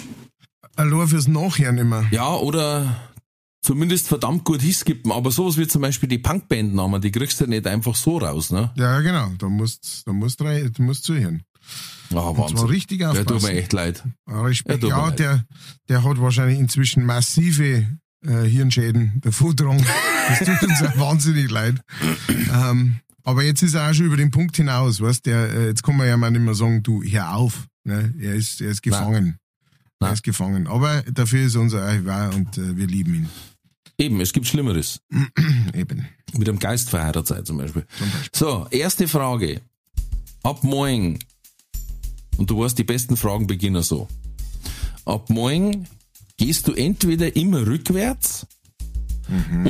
Allein fürs Nachhören immer. Ja, oder zumindest verdammt gut hiskippen, aber sowas wie zum Beispiel die Punkband-Namen, die kriegst du nicht einfach so raus, ne? Ja, genau. Da musst, da musst, rein, du musst zuhören. Ah, zwar Wahnsinn. richtig Ja, tut mir aufpassen. echt leid. Ja, Respekt. Ja, tut mir Ja, leid. der, der hat wahrscheinlich inzwischen massive äh, Hirnschäden davontragen. Das tut uns auch wahnsinnig leid. Ähm, aber jetzt ist er auch schon über den Punkt hinaus, weißt der, äh, jetzt kann man ja mal nicht mehr sagen, du, hör auf. Ne? Er ist, er ist gefangen. Nein. Er ist gefangen. Aber dafür ist er unser Archivar und äh, wir lieben ihn. Eben, es gibt Schlimmeres. Eben. Mit einem Geist verheiratet sein zum Beispiel. Zum Beispiel. So, erste Frage. Ab morgen, und du weißt, die besten Fragen beginnen so. Ab morgen gehst du entweder immer rückwärts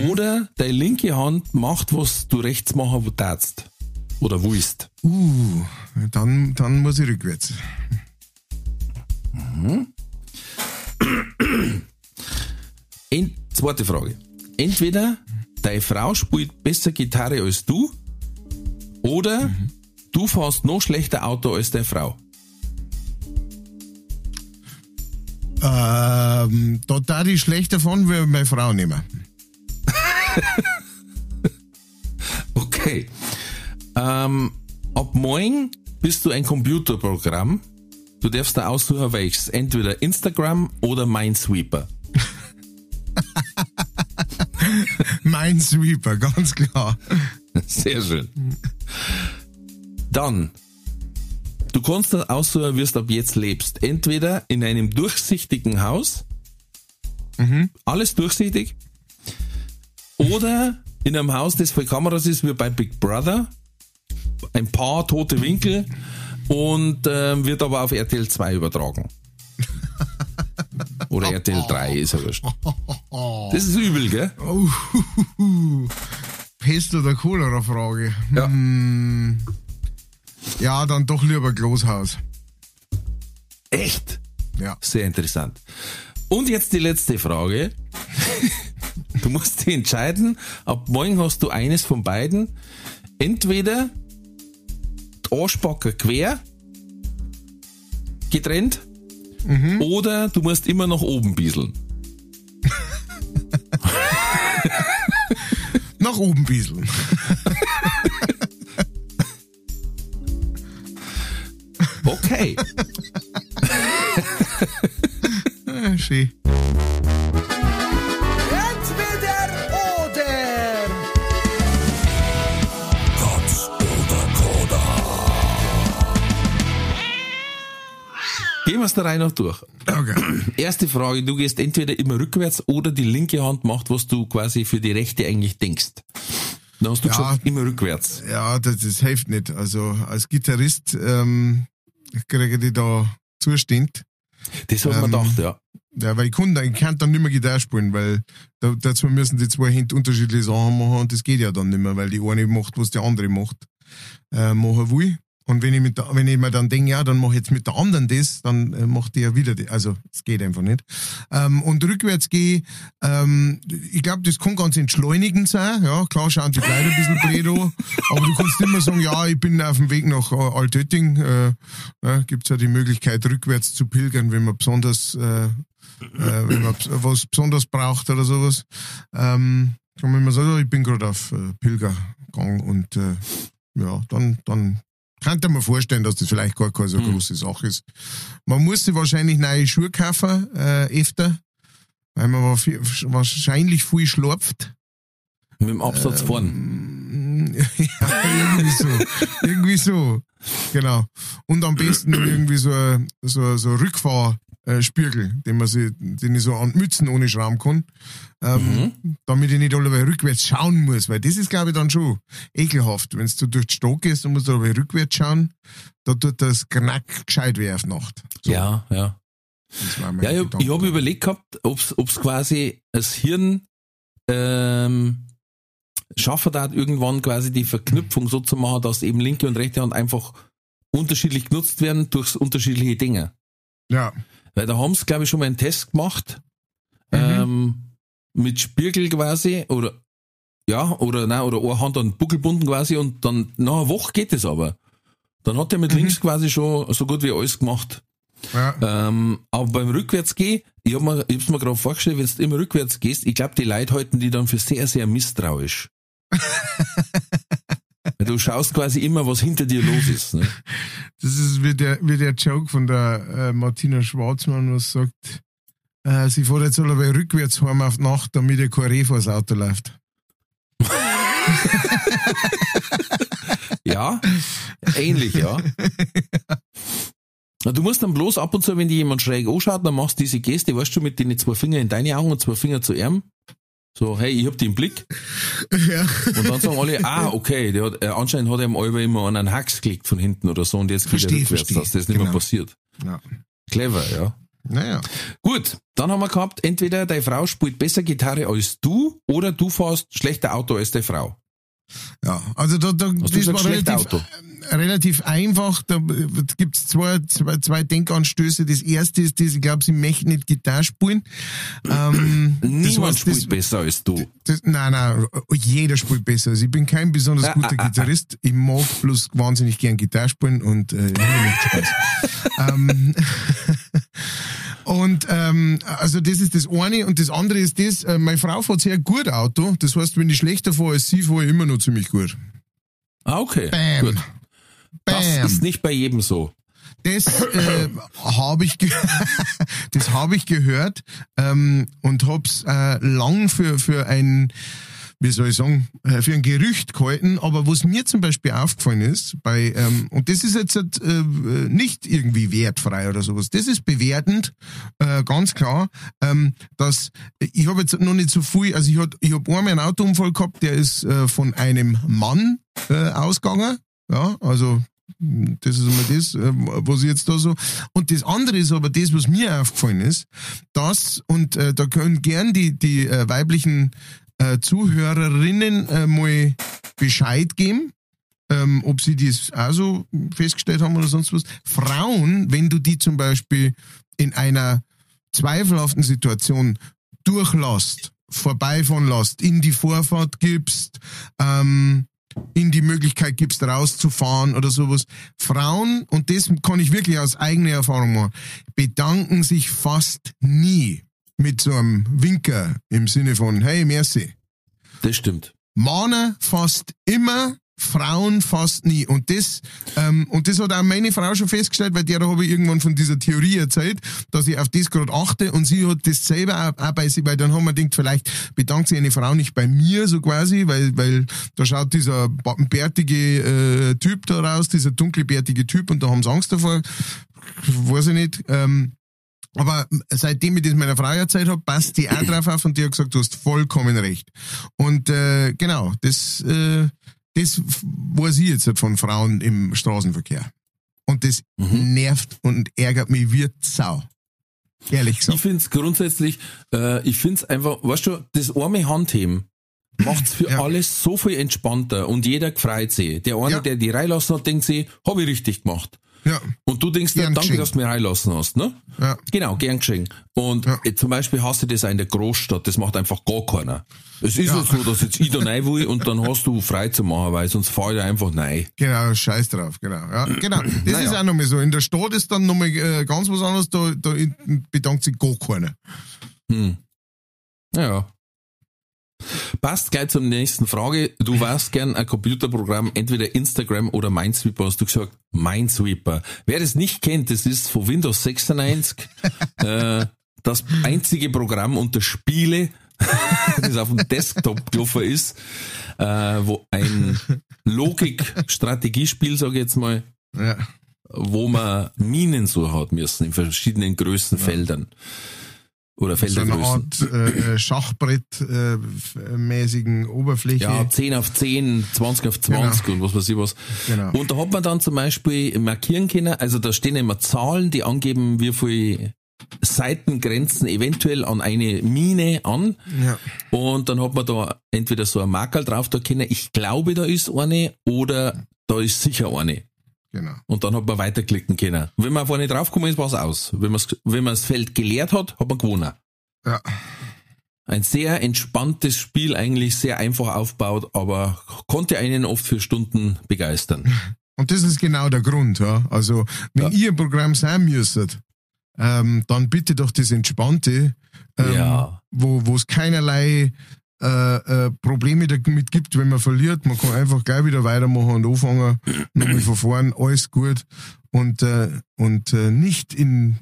oder deine linke Hand macht, was du rechts machen darfst. Oder willst. Uh, dann, dann muss ich rückwärts. Ent zweite Frage. Entweder deine Frau spielt besser Gitarre als du oder du fährst noch schlechter Auto als deine Frau. Ähm, da darf ich schlechter von, wie meine Frau nehmen. Okay. Ähm, ab morgen bist du ein Computerprogramm. Du darfst da aussuchen, welches. Entweder Instagram oder Minesweeper. Mein Sweeper, ganz klar. Sehr schön. Dann, du kannst aussuchen, wie du ab jetzt lebst. Entweder in einem durchsichtigen Haus, alles durchsichtig, oder in einem Haus, das voll Kameras ist, wie bei Big Brother, ein paar tote Winkel und ähm, wird aber auf RTL 2 übertragen. Oder RTL 3, ist ja wurscht. Das ist übel, gell? Pest- oder Cholera-Frage. Ja. Hm, ja, dann doch lieber Großhaus. Echt? Ja. Sehr interessant. Und jetzt die letzte Frage. Du musst dich entscheiden, ab morgen hast du eines von beiden. Entweder die Arschbacke quer, getrennt, oder du musst immer nach oben bieseln. Nach oben bieseln. Okay. Ah, schön. Gehen wir es der Reihe noch durch. Okay. Erste Frage, du gehst entweder immer rückwärts oder die linke Hand macht, was du quasi für die rechte eigentlich denkst. Dann hast du Ja. gesagt, immer rückwärts. Ja, das, das hilft nicht. Also als Gitarrist ähm, kriege ich da Zustand. Das hat man Ähm, gedacht, ja. Ja, weil ich kann, dann- ich kann dann nicht mehr Gitarre spielen, weil da, dazu müssen die zwei Hände unterschiedliche Sachen machen und das geht ja dann nicht mehr, weil die eine macht, was die andere macht, äh, machen will. Und wenn ich, mit der, wenn ich mir dann denke, ja, dann mache ich jetzt mit der anderen das, dann äh, macht die ja wieder das. Also, es geht einfach nicht. Ähm, und rückwärts gehe, ähm, ich glaube, das kann ganz entschleunigend sein. Ja, klar schauen die Leute ein bisschen an, aber du kannst immer sagen, ja, ich bin auf dem Weg nach äh, Altötting. Äh, ja, gibt's ja die Möglichkeit, rückwärts zu pilgern, wenn man besonders äh, äh, wenn man was besonders braucht oder sowas. Ähm, kann man immer sagen, ich bin gerade auf äh, Pilgergang und äh, ja, dann, dann könnte man vorstellen, dass das vielleicht gar keine so große Sache ist. Man muss sich wahrscheinlich neue Schuhe kaufen, äh, öfter, weil man wahrscheinlich viel schlurft. Mit dem Absatz vorn. Mm, ja, irgendwie so. irgendwie so. Genau. Und am besten irgendwie so so, so ein Rückfahrspiegel, den man sich, den ich so an Mützen ohne Schrauben kann. Ähm, Damit ich nicht alle rückwärts schauen muss, weil das ist, glaube ich, dann schon ekelhaft. Wenn du durch die Stadt gehst und musst aber rückwärts schauen, da tut das Knack gescheit weh auf Nacht. So, Ja, ja. Ja, ich, ich habe überlegt gehabt, ob's ob's quasi das Hirn ähm, schaffen hat, irgendwann quasi die Verknüpfung so zu machen, dass eben linke und rechte Hand einfach unterschiedlich genutzt werden durch unterschiedliche Dinge. Ja. Weil da haben sie, glaube ich, schon mal einen Test gemacht, Mhm. ähm, mit Spiegel quasi, oder ja, oder nein, oder eine Hand an den Buckel bunden quasi und dann nach einer Woche geht es aber. Dann hat er mit links quasi schon so gut wie alles gemacht. ja. Ähm, aber beim Rückwärtsgehen, ich hab mir, ich hab's mir gerade vorgestellt, wenn du immer rückwärts gehst, ich glaube, die Leute halten die dann für sehr, sehr misstrauisch. Du schaust quasi immer, was hinter dir los ist. Ne? Das ist wie der, wie der Joke von der äh, Martina Schwarzmann, was sagt, äh, sie fährt jetzt alle rückwärts heim auf Nacht, damit ihr kein Reh vor das Auto läuft. Ja, ähnlich, ja. Du musst dann bloß ab und zu, wenn dir jemand schräg anschaut, dann machst du diese Geste, weißt du, mit den zwei Fingern in deine Augen und zwei Finger zu ihm. So, hey, ich hab den Blick. Ja. Und dann sagen alle, ah, okay, der hat, äh, anscheinend hat er ihm Alber immer an einen Hax geklickt von hinten oder so und jetzt geht er rückwärts, dass das nicht mehr Genau. passiert. ja. Clever, ja. Naja. Gut, dann haben wir gehabt, entweder deine Frau spielt besser Gitarre als du oder du fährst schlechter Auto als deine Frau. Ja, also da, da das schlechter relativ, Auto? relativ einfach. Da gibt's zwei, zwei, zwei Denkanstöße. Das erste ist das, ich glaube, sie möchten nicht Gitarre spielen. Ähm, das Niemand heißt, spielt das, besser als du. das, nein, nein, jeder spielt besser. Also ich bin kein besonders Ah, guter ah, ah, Gitarrist. Ich mag bloß wahnsinnig gern Gitarre spielen und äh, macht Spaß. ähm, und ähm, also das ist das eine und das andere ist das, äh, meine Frau fährt sehr gut Auto. Das heißt, wenn ich schlechter fahre als sie, fahre ich immer noch ziemlich gut. Ah, okay. Bam. Gut. Das Bam. ist nicht bei jedem so. Das äh, habe ich, das habe ich gehört ähm, und hab's äh, lang für für ein, wie soll ich sagen, äh, für ein Gerücht gehalten. Aber was mir zum Beispiel aufgefallen ist, bei ähm, und das ist jetzt äh, nicht irgendwie wertfrei oder sowas. Das ist bewertend, äh, ganz klar. Ähm, dass ich habe jetzt noch nicht so viel, also ich hab, ich habe einmal einen Autounfall gehabt, der ist äh, von einem Mann äh, ausgegangen. Ja, also das ist immer das, äh, was ich jetzt da so. Und das andere ist aber das, was mir aufgefallen ist, dass, und äh, da können gern die, die äh, weiblichen äh, Zuhörerinnen äh, mal Bescheid geben, ähm, ob sie das auch so festgestellt haben oder sonst was. Frauen, wenn du die zum Beispiel in einer zweifelhaften Situation durchlässt, vorbeifahren lässt, in die Vorfahrt gibst, ähm, in die Möglichkeit gibst, rauszufahren oder sowas. Frauen, und das kann ich wirklich aus eigener Erfahrung machen, bedanken sich fast nie mit so einem Winker im Sinne von, hey, merci. Das stimmt. Männer fast immer Frauen fast nie. Und das, ähm, und das hat auch meine Frau schon festgestellt, weil der habe ich irgendwann von dieser Theorie erzählt, dass ich auf das gerade achte und sie hat das selber auch, auch bei sich, weil dann haben wir gedacht, vielleicht bedankt sich eine Frau nicht bei mir, so quasi, weil, weil da schaut dieser bärtige äh, Typ da raus, dieser dunkelbärtige Typ und da haben sie Angst davor. Weiß ich nicht. Ähm, aber seitdem ich das meiner Frau erzählt habe, passt die auch drauf auf und die hat gesagt, du hast vollkommen recht. Und äh, genau, das, äh, das weiß ich jetzt von Frauen im Straßenverkehr. Und das mhm. nervt und ärgert mich wie Sau. Ehrlich gesagt. Ich finde es grundsätzlich, äh, ich finde es einfach, weißt du, das arme Handheben macht's für ja. alles so viel entspannter und jeder freut sich. Der eine, ja. der die reinlassen hat, denkt sich, habe ich richtig gemacht. Ja. Und du denkst dir, danke, dass du mich reinlassen hast, ne? Ja. Genau, gern geschenkt. Und ja. zum Beispiel hast du das auch in der Großstadt, das macht einfach gar keiner. Es ist ja. so, dass jetzt ich da rein will und dann hast du frei zu machen, weil sonst fahr ich einfach rein. Genau, scheiß drauf, genau. Ja, genau. Das naja. ist auch nochmal so. In der Stadt ist dann nochmal äh, ganz was anderes, da, da bedankt sich gar keiner. Hm. Ja. Passt gleich zur nächsten Frage. Du warst gern ein Computerprogramm, entweder Instagram oder Minesweeper, hast du gesagt. Minesweeper. Wer das nicht kennt, das ist von Windows 96 äh, das einzige Programm unter Spiele, das auf dem Desktop gelaufen ist, äh, wo ein Logik-Strategiespiel, sage ich jetzt mal, ja. wo man Minen so hat müssen in verschiedenen Größenfeldern. Ja oder. So eine Art äh, äh Schachbrett-mäßigen äh, Oberfläche. Ja, 10 auf 10, 20 auf 20 genau. und was weiß ich was. Genau. Und da hat man dann zum Beispiel markieren können, also da stehen immer Zahlen, die angeben, wie viel Seitengrenzen eventuell an eine Mine an. Ja. Und dann hat man da entweder so ein Markerl drauf, da können, ich glaube, da ist eine oder da ist sicher eine. Genau. Und dann hat man weiterklicken können. Wenn man vorne draufgekommen ist, war es aus. Wenn man wenn man das Feld geleert hat, hat man gewonnen. Ja. Ein sehr entspanntes Spiel, eigentlich sehr einfach aufbaut, aber konnte einen oft für Stunden begeistern. Und das ist genau der Grund, ja. Also, wenn ja. ihr ein Programm sein müsstet, ähm, dann bitte doch das Entspannte, ähm, ja. wo es keinerlei äh, äh, Probleme damit gibt, wenn man verliert. Man kann einfach gleich wieder weitermachen und anfangen, nochmal vorn, alles gut und, äh, und äh, nicht in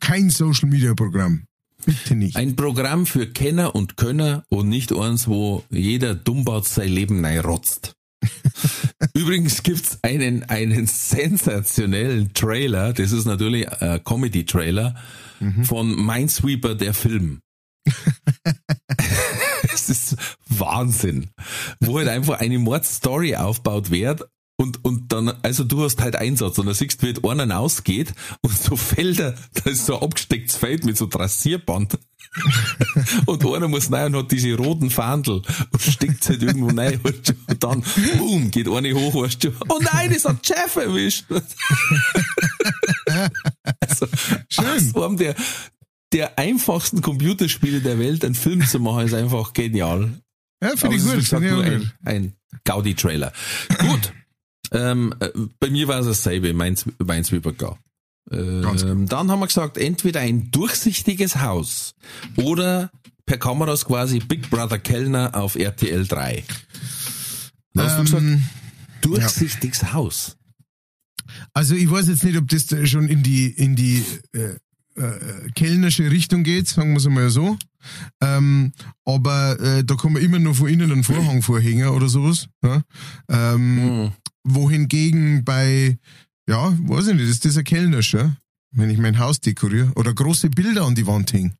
kein Social Media Programm. Bitte nicht. Ein Programm für Kenner und Könner und nicht eins, wo jeder Dummbart sein Leben rotzt. Übrigens gibt's einen, einen sensationellen Trailer, das ist natürlich ein Comedy-Trailer, mhm. von Minesweeper, der Film. es ist Wahnsinn. Wo halt einfach eine Mordstory aufbaut wird und, und dann, also du hast halt Einsatz und dann siehst du, wie einer ausgeht und so Felder, da ist so ein abgestecktes Feld mit so Trassierband. und einer muss rein und hat diese roten Fahndel und steckt halt irgendwo rein und dann, boom, geht eine hoch, weißt du, oh nein, das hat Chef erwischt. also, Schön. Aus der, der einfachsten Computerspiele der Welt einen Film zu machen, ist einfach genial. Ja, finde ich gut. Gesagt, nur ein, ein Gaudi-Trailer. gut. Ähm, äh, bei mir war es dasselbe, meins, meins wie gar. Ähm, dann haben wir gesagt, entweder ein durchsichtiges Haus oder per Kameras quasi Big Brother Kellner auf RTL 3. Was hast du ähm, gesagt? Durchsichtiges ja. Haus. Also ich weiß jetzt nicht, ob das schon in die in die äh, äh, kellnerische Richtung geht, sagen wir es mal so. Ähm, aber äh, da kann man immer noch von innen einen Vorhang vorhängen oder sowas. Ja? Ähm, mhm. Wohingegen bei, ja, weiß ich nicht, ist das ein kellnerischer, wenn ich mein Haus dekoriere oder große Bilder an die Wand hänge.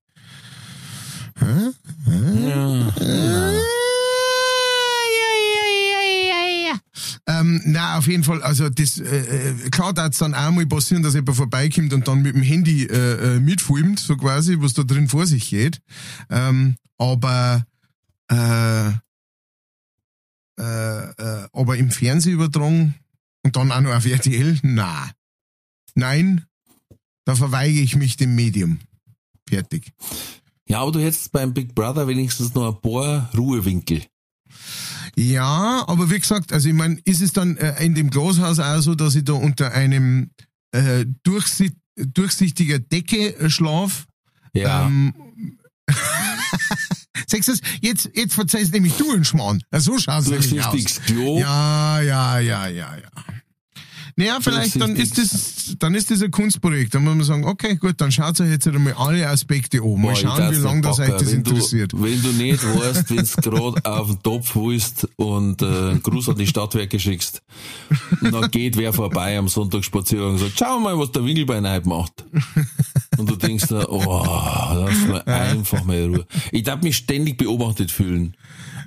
Ja, ja. Ähm, na, auf jeden Fall, also das, äh, äh klar darf es dann auch mal passieren, dass jemand vorbeikommt und dann mit dem Handy äh, äh, mitfilmt, so quasi, was da drin vor sich geht. Ähm, aber äh, äh, äh, aber im Fernsehen übertragen und dann auch noch auf RTL? Na. Nein, da verweige ich mich dem Medium. Fertig. Ja, aber du hättest beim Big Brother wenigstens noch ein paar Ruhewinkel. Ja, aber wie gesagt, also ich meine, ist es dann äh, in dem Glashaus auch so, dass ich da unter einem äh, durchsi durchsichtiger Decke äh, schlaf? Ja. Ähm, Sagst du, jetzt, jetzt verzeihst nämlich du einen Schmarrn. So schaut's nämlich aus. Klo. Ja, ja, ja, ja, ja. Naja, vielleicht dann ist das, dann ist das ein Kunstprojekt. Dann muss man sagen, okay, gut, dann schaut euch jetzt einmal alle Aspekte an. Mal Boah, schauen, wie lange das euch das wenn interessiert. Du, wenn du nicht weißt, wenn du gerade auf den Topf willst und äh, einen Gruß an die Stadtwerke schickst, dann geht wer vorbei am Sonntagsspaziergang und sagt, schau mal, was der Winkelbein heute macht. Und du denkst da, oh, lass mal einfach mal in Ruhe. Ich darf mich ständig beobachtet fühlen.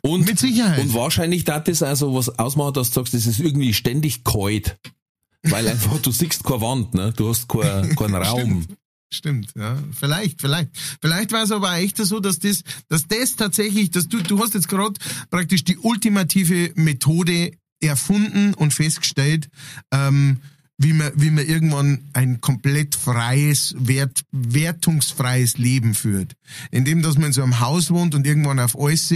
Und, Mit Sicherheit. Und wahrscheinlich darf das also was ausmachen, dass du sagst, das ist irgendwie ständig kalt. Weil einfach, du siehst keine Wand, ne? Du hast keinen keinen Raum. Stimmt, ja. Vielleicht, vielleicht. Vielleicht war es aber echt so, dass das, dass das tatsächlich, dass du, du hast jetzt gerade praktisch die ultimative Methode erfunden und festgestellt, ähm, wie man, wie man irgendwann ein komplett freies, wert, wertungsfreies Leben führt. Indem, dass man in so einem Haus wohnt und irgendwann auf alles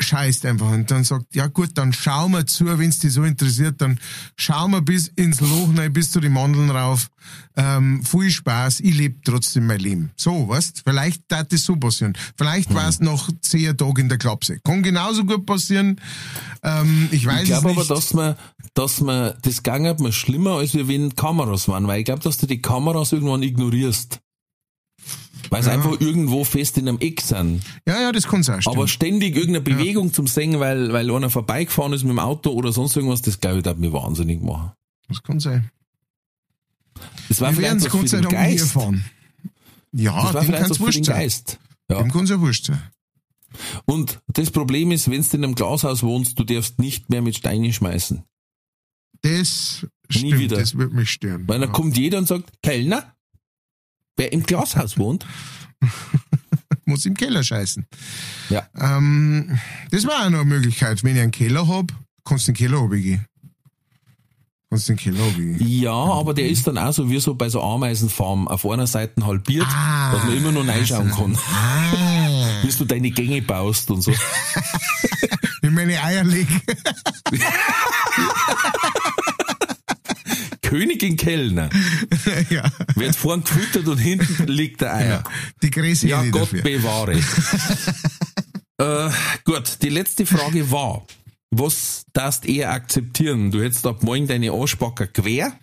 scheißt einfach und dann sagt, ja gut, dann schau mal zu, wenn's dich so interessiert, dann schau mal bis ins Loch rein, bis zu den Mandeln rauf. Ähm, viel Spaß, ich lebe trotzdem mein Leben. So, weißt, vielleicht darf das so passieren. Vielleicht war's noch zehn Tage in der Klapse. Kann genauso gut passieren. Ähm, ich weiß Ich glaube es aber, nicht. dass man, dass man, das gang hat mir schlimmer, als wir wenn Kameras waren, weil ich glaube, dass du die Kameras irgendwann ignorierst. Weil sie einfach irgendwo fest in einem Eck sind. ja, ja, das kann sein. Aber ständig irgendeine Bewegung zum Singen, weil, weil einer vorbeigefahren ist mit dem Auto oder sonst irgendwas, das glaube ich, darf mir wahnsinnig machen. das kann sein. Das war Wir werden vielleicht es was für den nie Geist. erfahren. Ja, Das war vielleicht was für den. Geist. Ja. Dem kann's ja wurscht sein. Und das Problem ist, wenn du in einem Glashaus wohnst, du darfst nicht mehr mit Steinen schmeißen. Das stimmt, wieder. das wird mich stören. Weil dann ja. kommt jeder und sagt, Kellner, wer im Glashaus wohnt, muss im Keller scheißen. Ja. Ähm, das war auch noch eine Möglichkeit. Wenn ich einen Keller hab, kannst du in den Keller runtergehen. Kannst du in den Keller runtergehen. Ja, aber der ist dann auch so wie so bei so Ameisenfarmen auf einer Seite halbiert, Ah. dass man immer noch reinschauen kann. Ah, Bis du deine Gänge baust und so. wie meine Eier legen. Königin Kellner ja. wird vorn gefüttert und hinten liegt der Eier. Die Gräse Ja, Gott dafür. bewahre. äh, gut, die letzte Frage war, was darfst eher akzeptieren? Du hättest ab morgen deine Arschbacker quer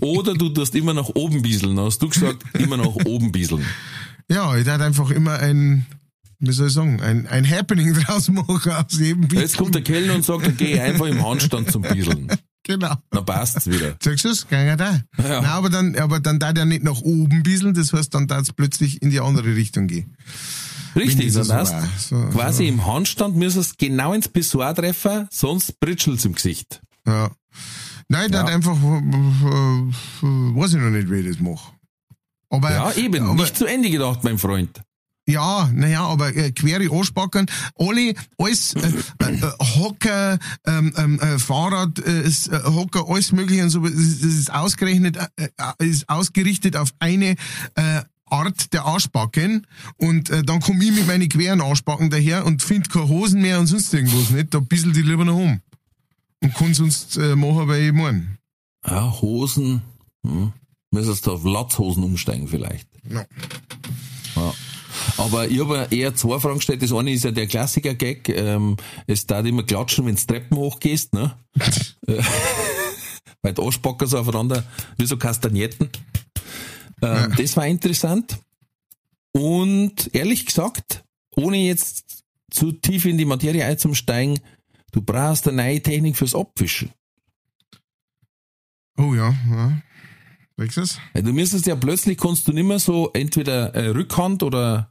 oder du tust immer nach oben bieseln. Hast du gesagt, immer nach oben bieseln. Ja, ich darf einfach immer ein, wie soll ich sagen, ein, ein Happening draus machen aus jedem Bild. Jetzt kommt der Kellner und sagt, geh einfach im Handstand zum Bieseln. Genau. Dann passt's wieder. Sagst du es? Ja da. Ja. Nein, aber dann, aber dann darf der nicht nach oben bisseln, das heißt, dann es plötzlich in die andere Richtung gehen. Richtig, dann das hast so quasi so. im Handstand müsstest du genau ins Pissoir treffen, sonst britschelt's im Gesicht. Ja. Nein, Ja. hat einfach, äh, äh, weiß ich noch nicht, wie ich das mache. Aber, Ja, eben, aber, nicht zu Ende gedacht, mein Freund. Ja, naja, aber äh, quere Anspackern, alle, alles, äh, äh, Hocker, ähm, ähm, äh, Fahrrad, äh, äh, Hocker, alles mögliche und so, das ist, ausgerechnet, äh, äh, ist ausgerichtet auf eine äh, Art der Arschbacken und äh, dann komm ich mit meinen queren Arschbacken daher und find keine Hosen mehr und sonst irgendwas nicht, da bissel die lieber noch um. Und kann sonst äh, machen, weil ich mein. Ja, Hosen, hm. müsstest du auf Latzhosen umsteigen vielleicht. Ja. Ja. Aber ich habe eher zwei Fragen gestellt. Das eine ist ja der Klassiker-Gag. Ähm, es darf immer klatschen, wenn du Treppen hochgehst, ne? Äh, Weil die Arschbacker so aufeinander, wie so Kastagnetten. Ähm, Das war interessant. Und ehrlich gesagt, ohne jetzt zu tief in die Materie einzusteigen, du brauchst eine neue Technik fürs Abwischen. Oh ja, ja. Sagst du müsstest ja plötzlich kannst du nicht mehr so entweder äh, Rückhand oder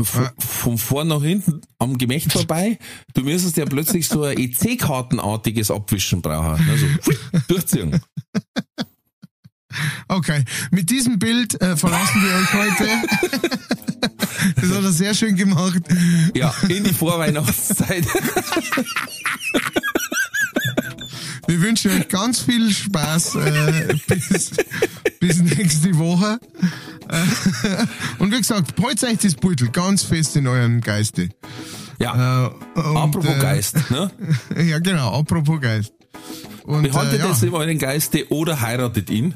von, Ja. von vorn nach hinten am Gemächt vorbei. Du müsstest ja plötzlich so ein EC-Kartenartiges Abwischen brauchen. Also durchziehen. Okay, mit diesem Bild äh, verlassen wir euch heute. Das hat er sehr schön gemacht. Ja, in die Vorweihnachtszeit. Wir wünschen euch ganz viel Spaß äh, bis, bis nächste Woche. Äh, und wie gesagt, behaltet euch das Beutel ganz fest in euren Geiste. Ja, Äh, und, apropos äh, Geist. Ne? Ja, genau, apropos Geist. Und, Behaltet äh, ja, es in euren Geiste oder heiratet ihn.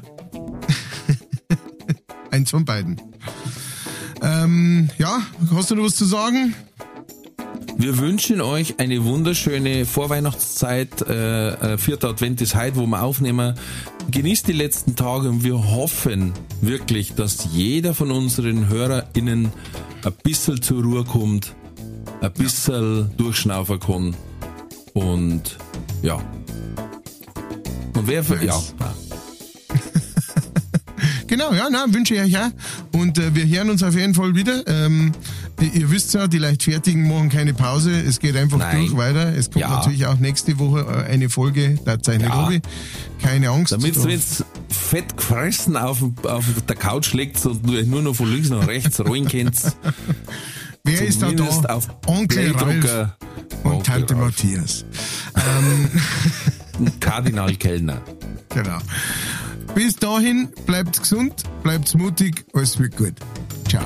eins von beiden. Ähm, ja, hast du noch was zu sagen? Wir wünschen euch eine wunderschöne Vorweihnachtszeit. Äh, äh, vierter Advent ist heute, wo wir aufnehmen. Genießt die letzten Tage und wir hoffen wirklich, dass jeder von unseren HörerInnen ein bisschen zur Ruhe kommt, ein bisschen durchschnaufen kann. Und ja. Und wer für, ja. Genau, ja, na, wünsche ich euch auch. Und äh, wir hören uns auf jeden Fall wieder. Ähm, ihr wisst ja, die Leichtfertigen machen keine Pause. Es geht einfach Nein. durch weiter. Es kommt Ja. natürlich auch nächste Woche äh, eine Folge der Zeichne Ja. Robi. Keine Angst. Damit du jetzt fett gefressen auf, auf der Couch liegst und du nur noch von links nach rechts rollen kannst. Wer ist da da? auf Onkel Ralf und Onkel Tante Ralf. Matthias. und Kardinal Kellner. Genau. Bis dahin, bleibt gesund, bleibt mutig, alles wird gut. Ciao.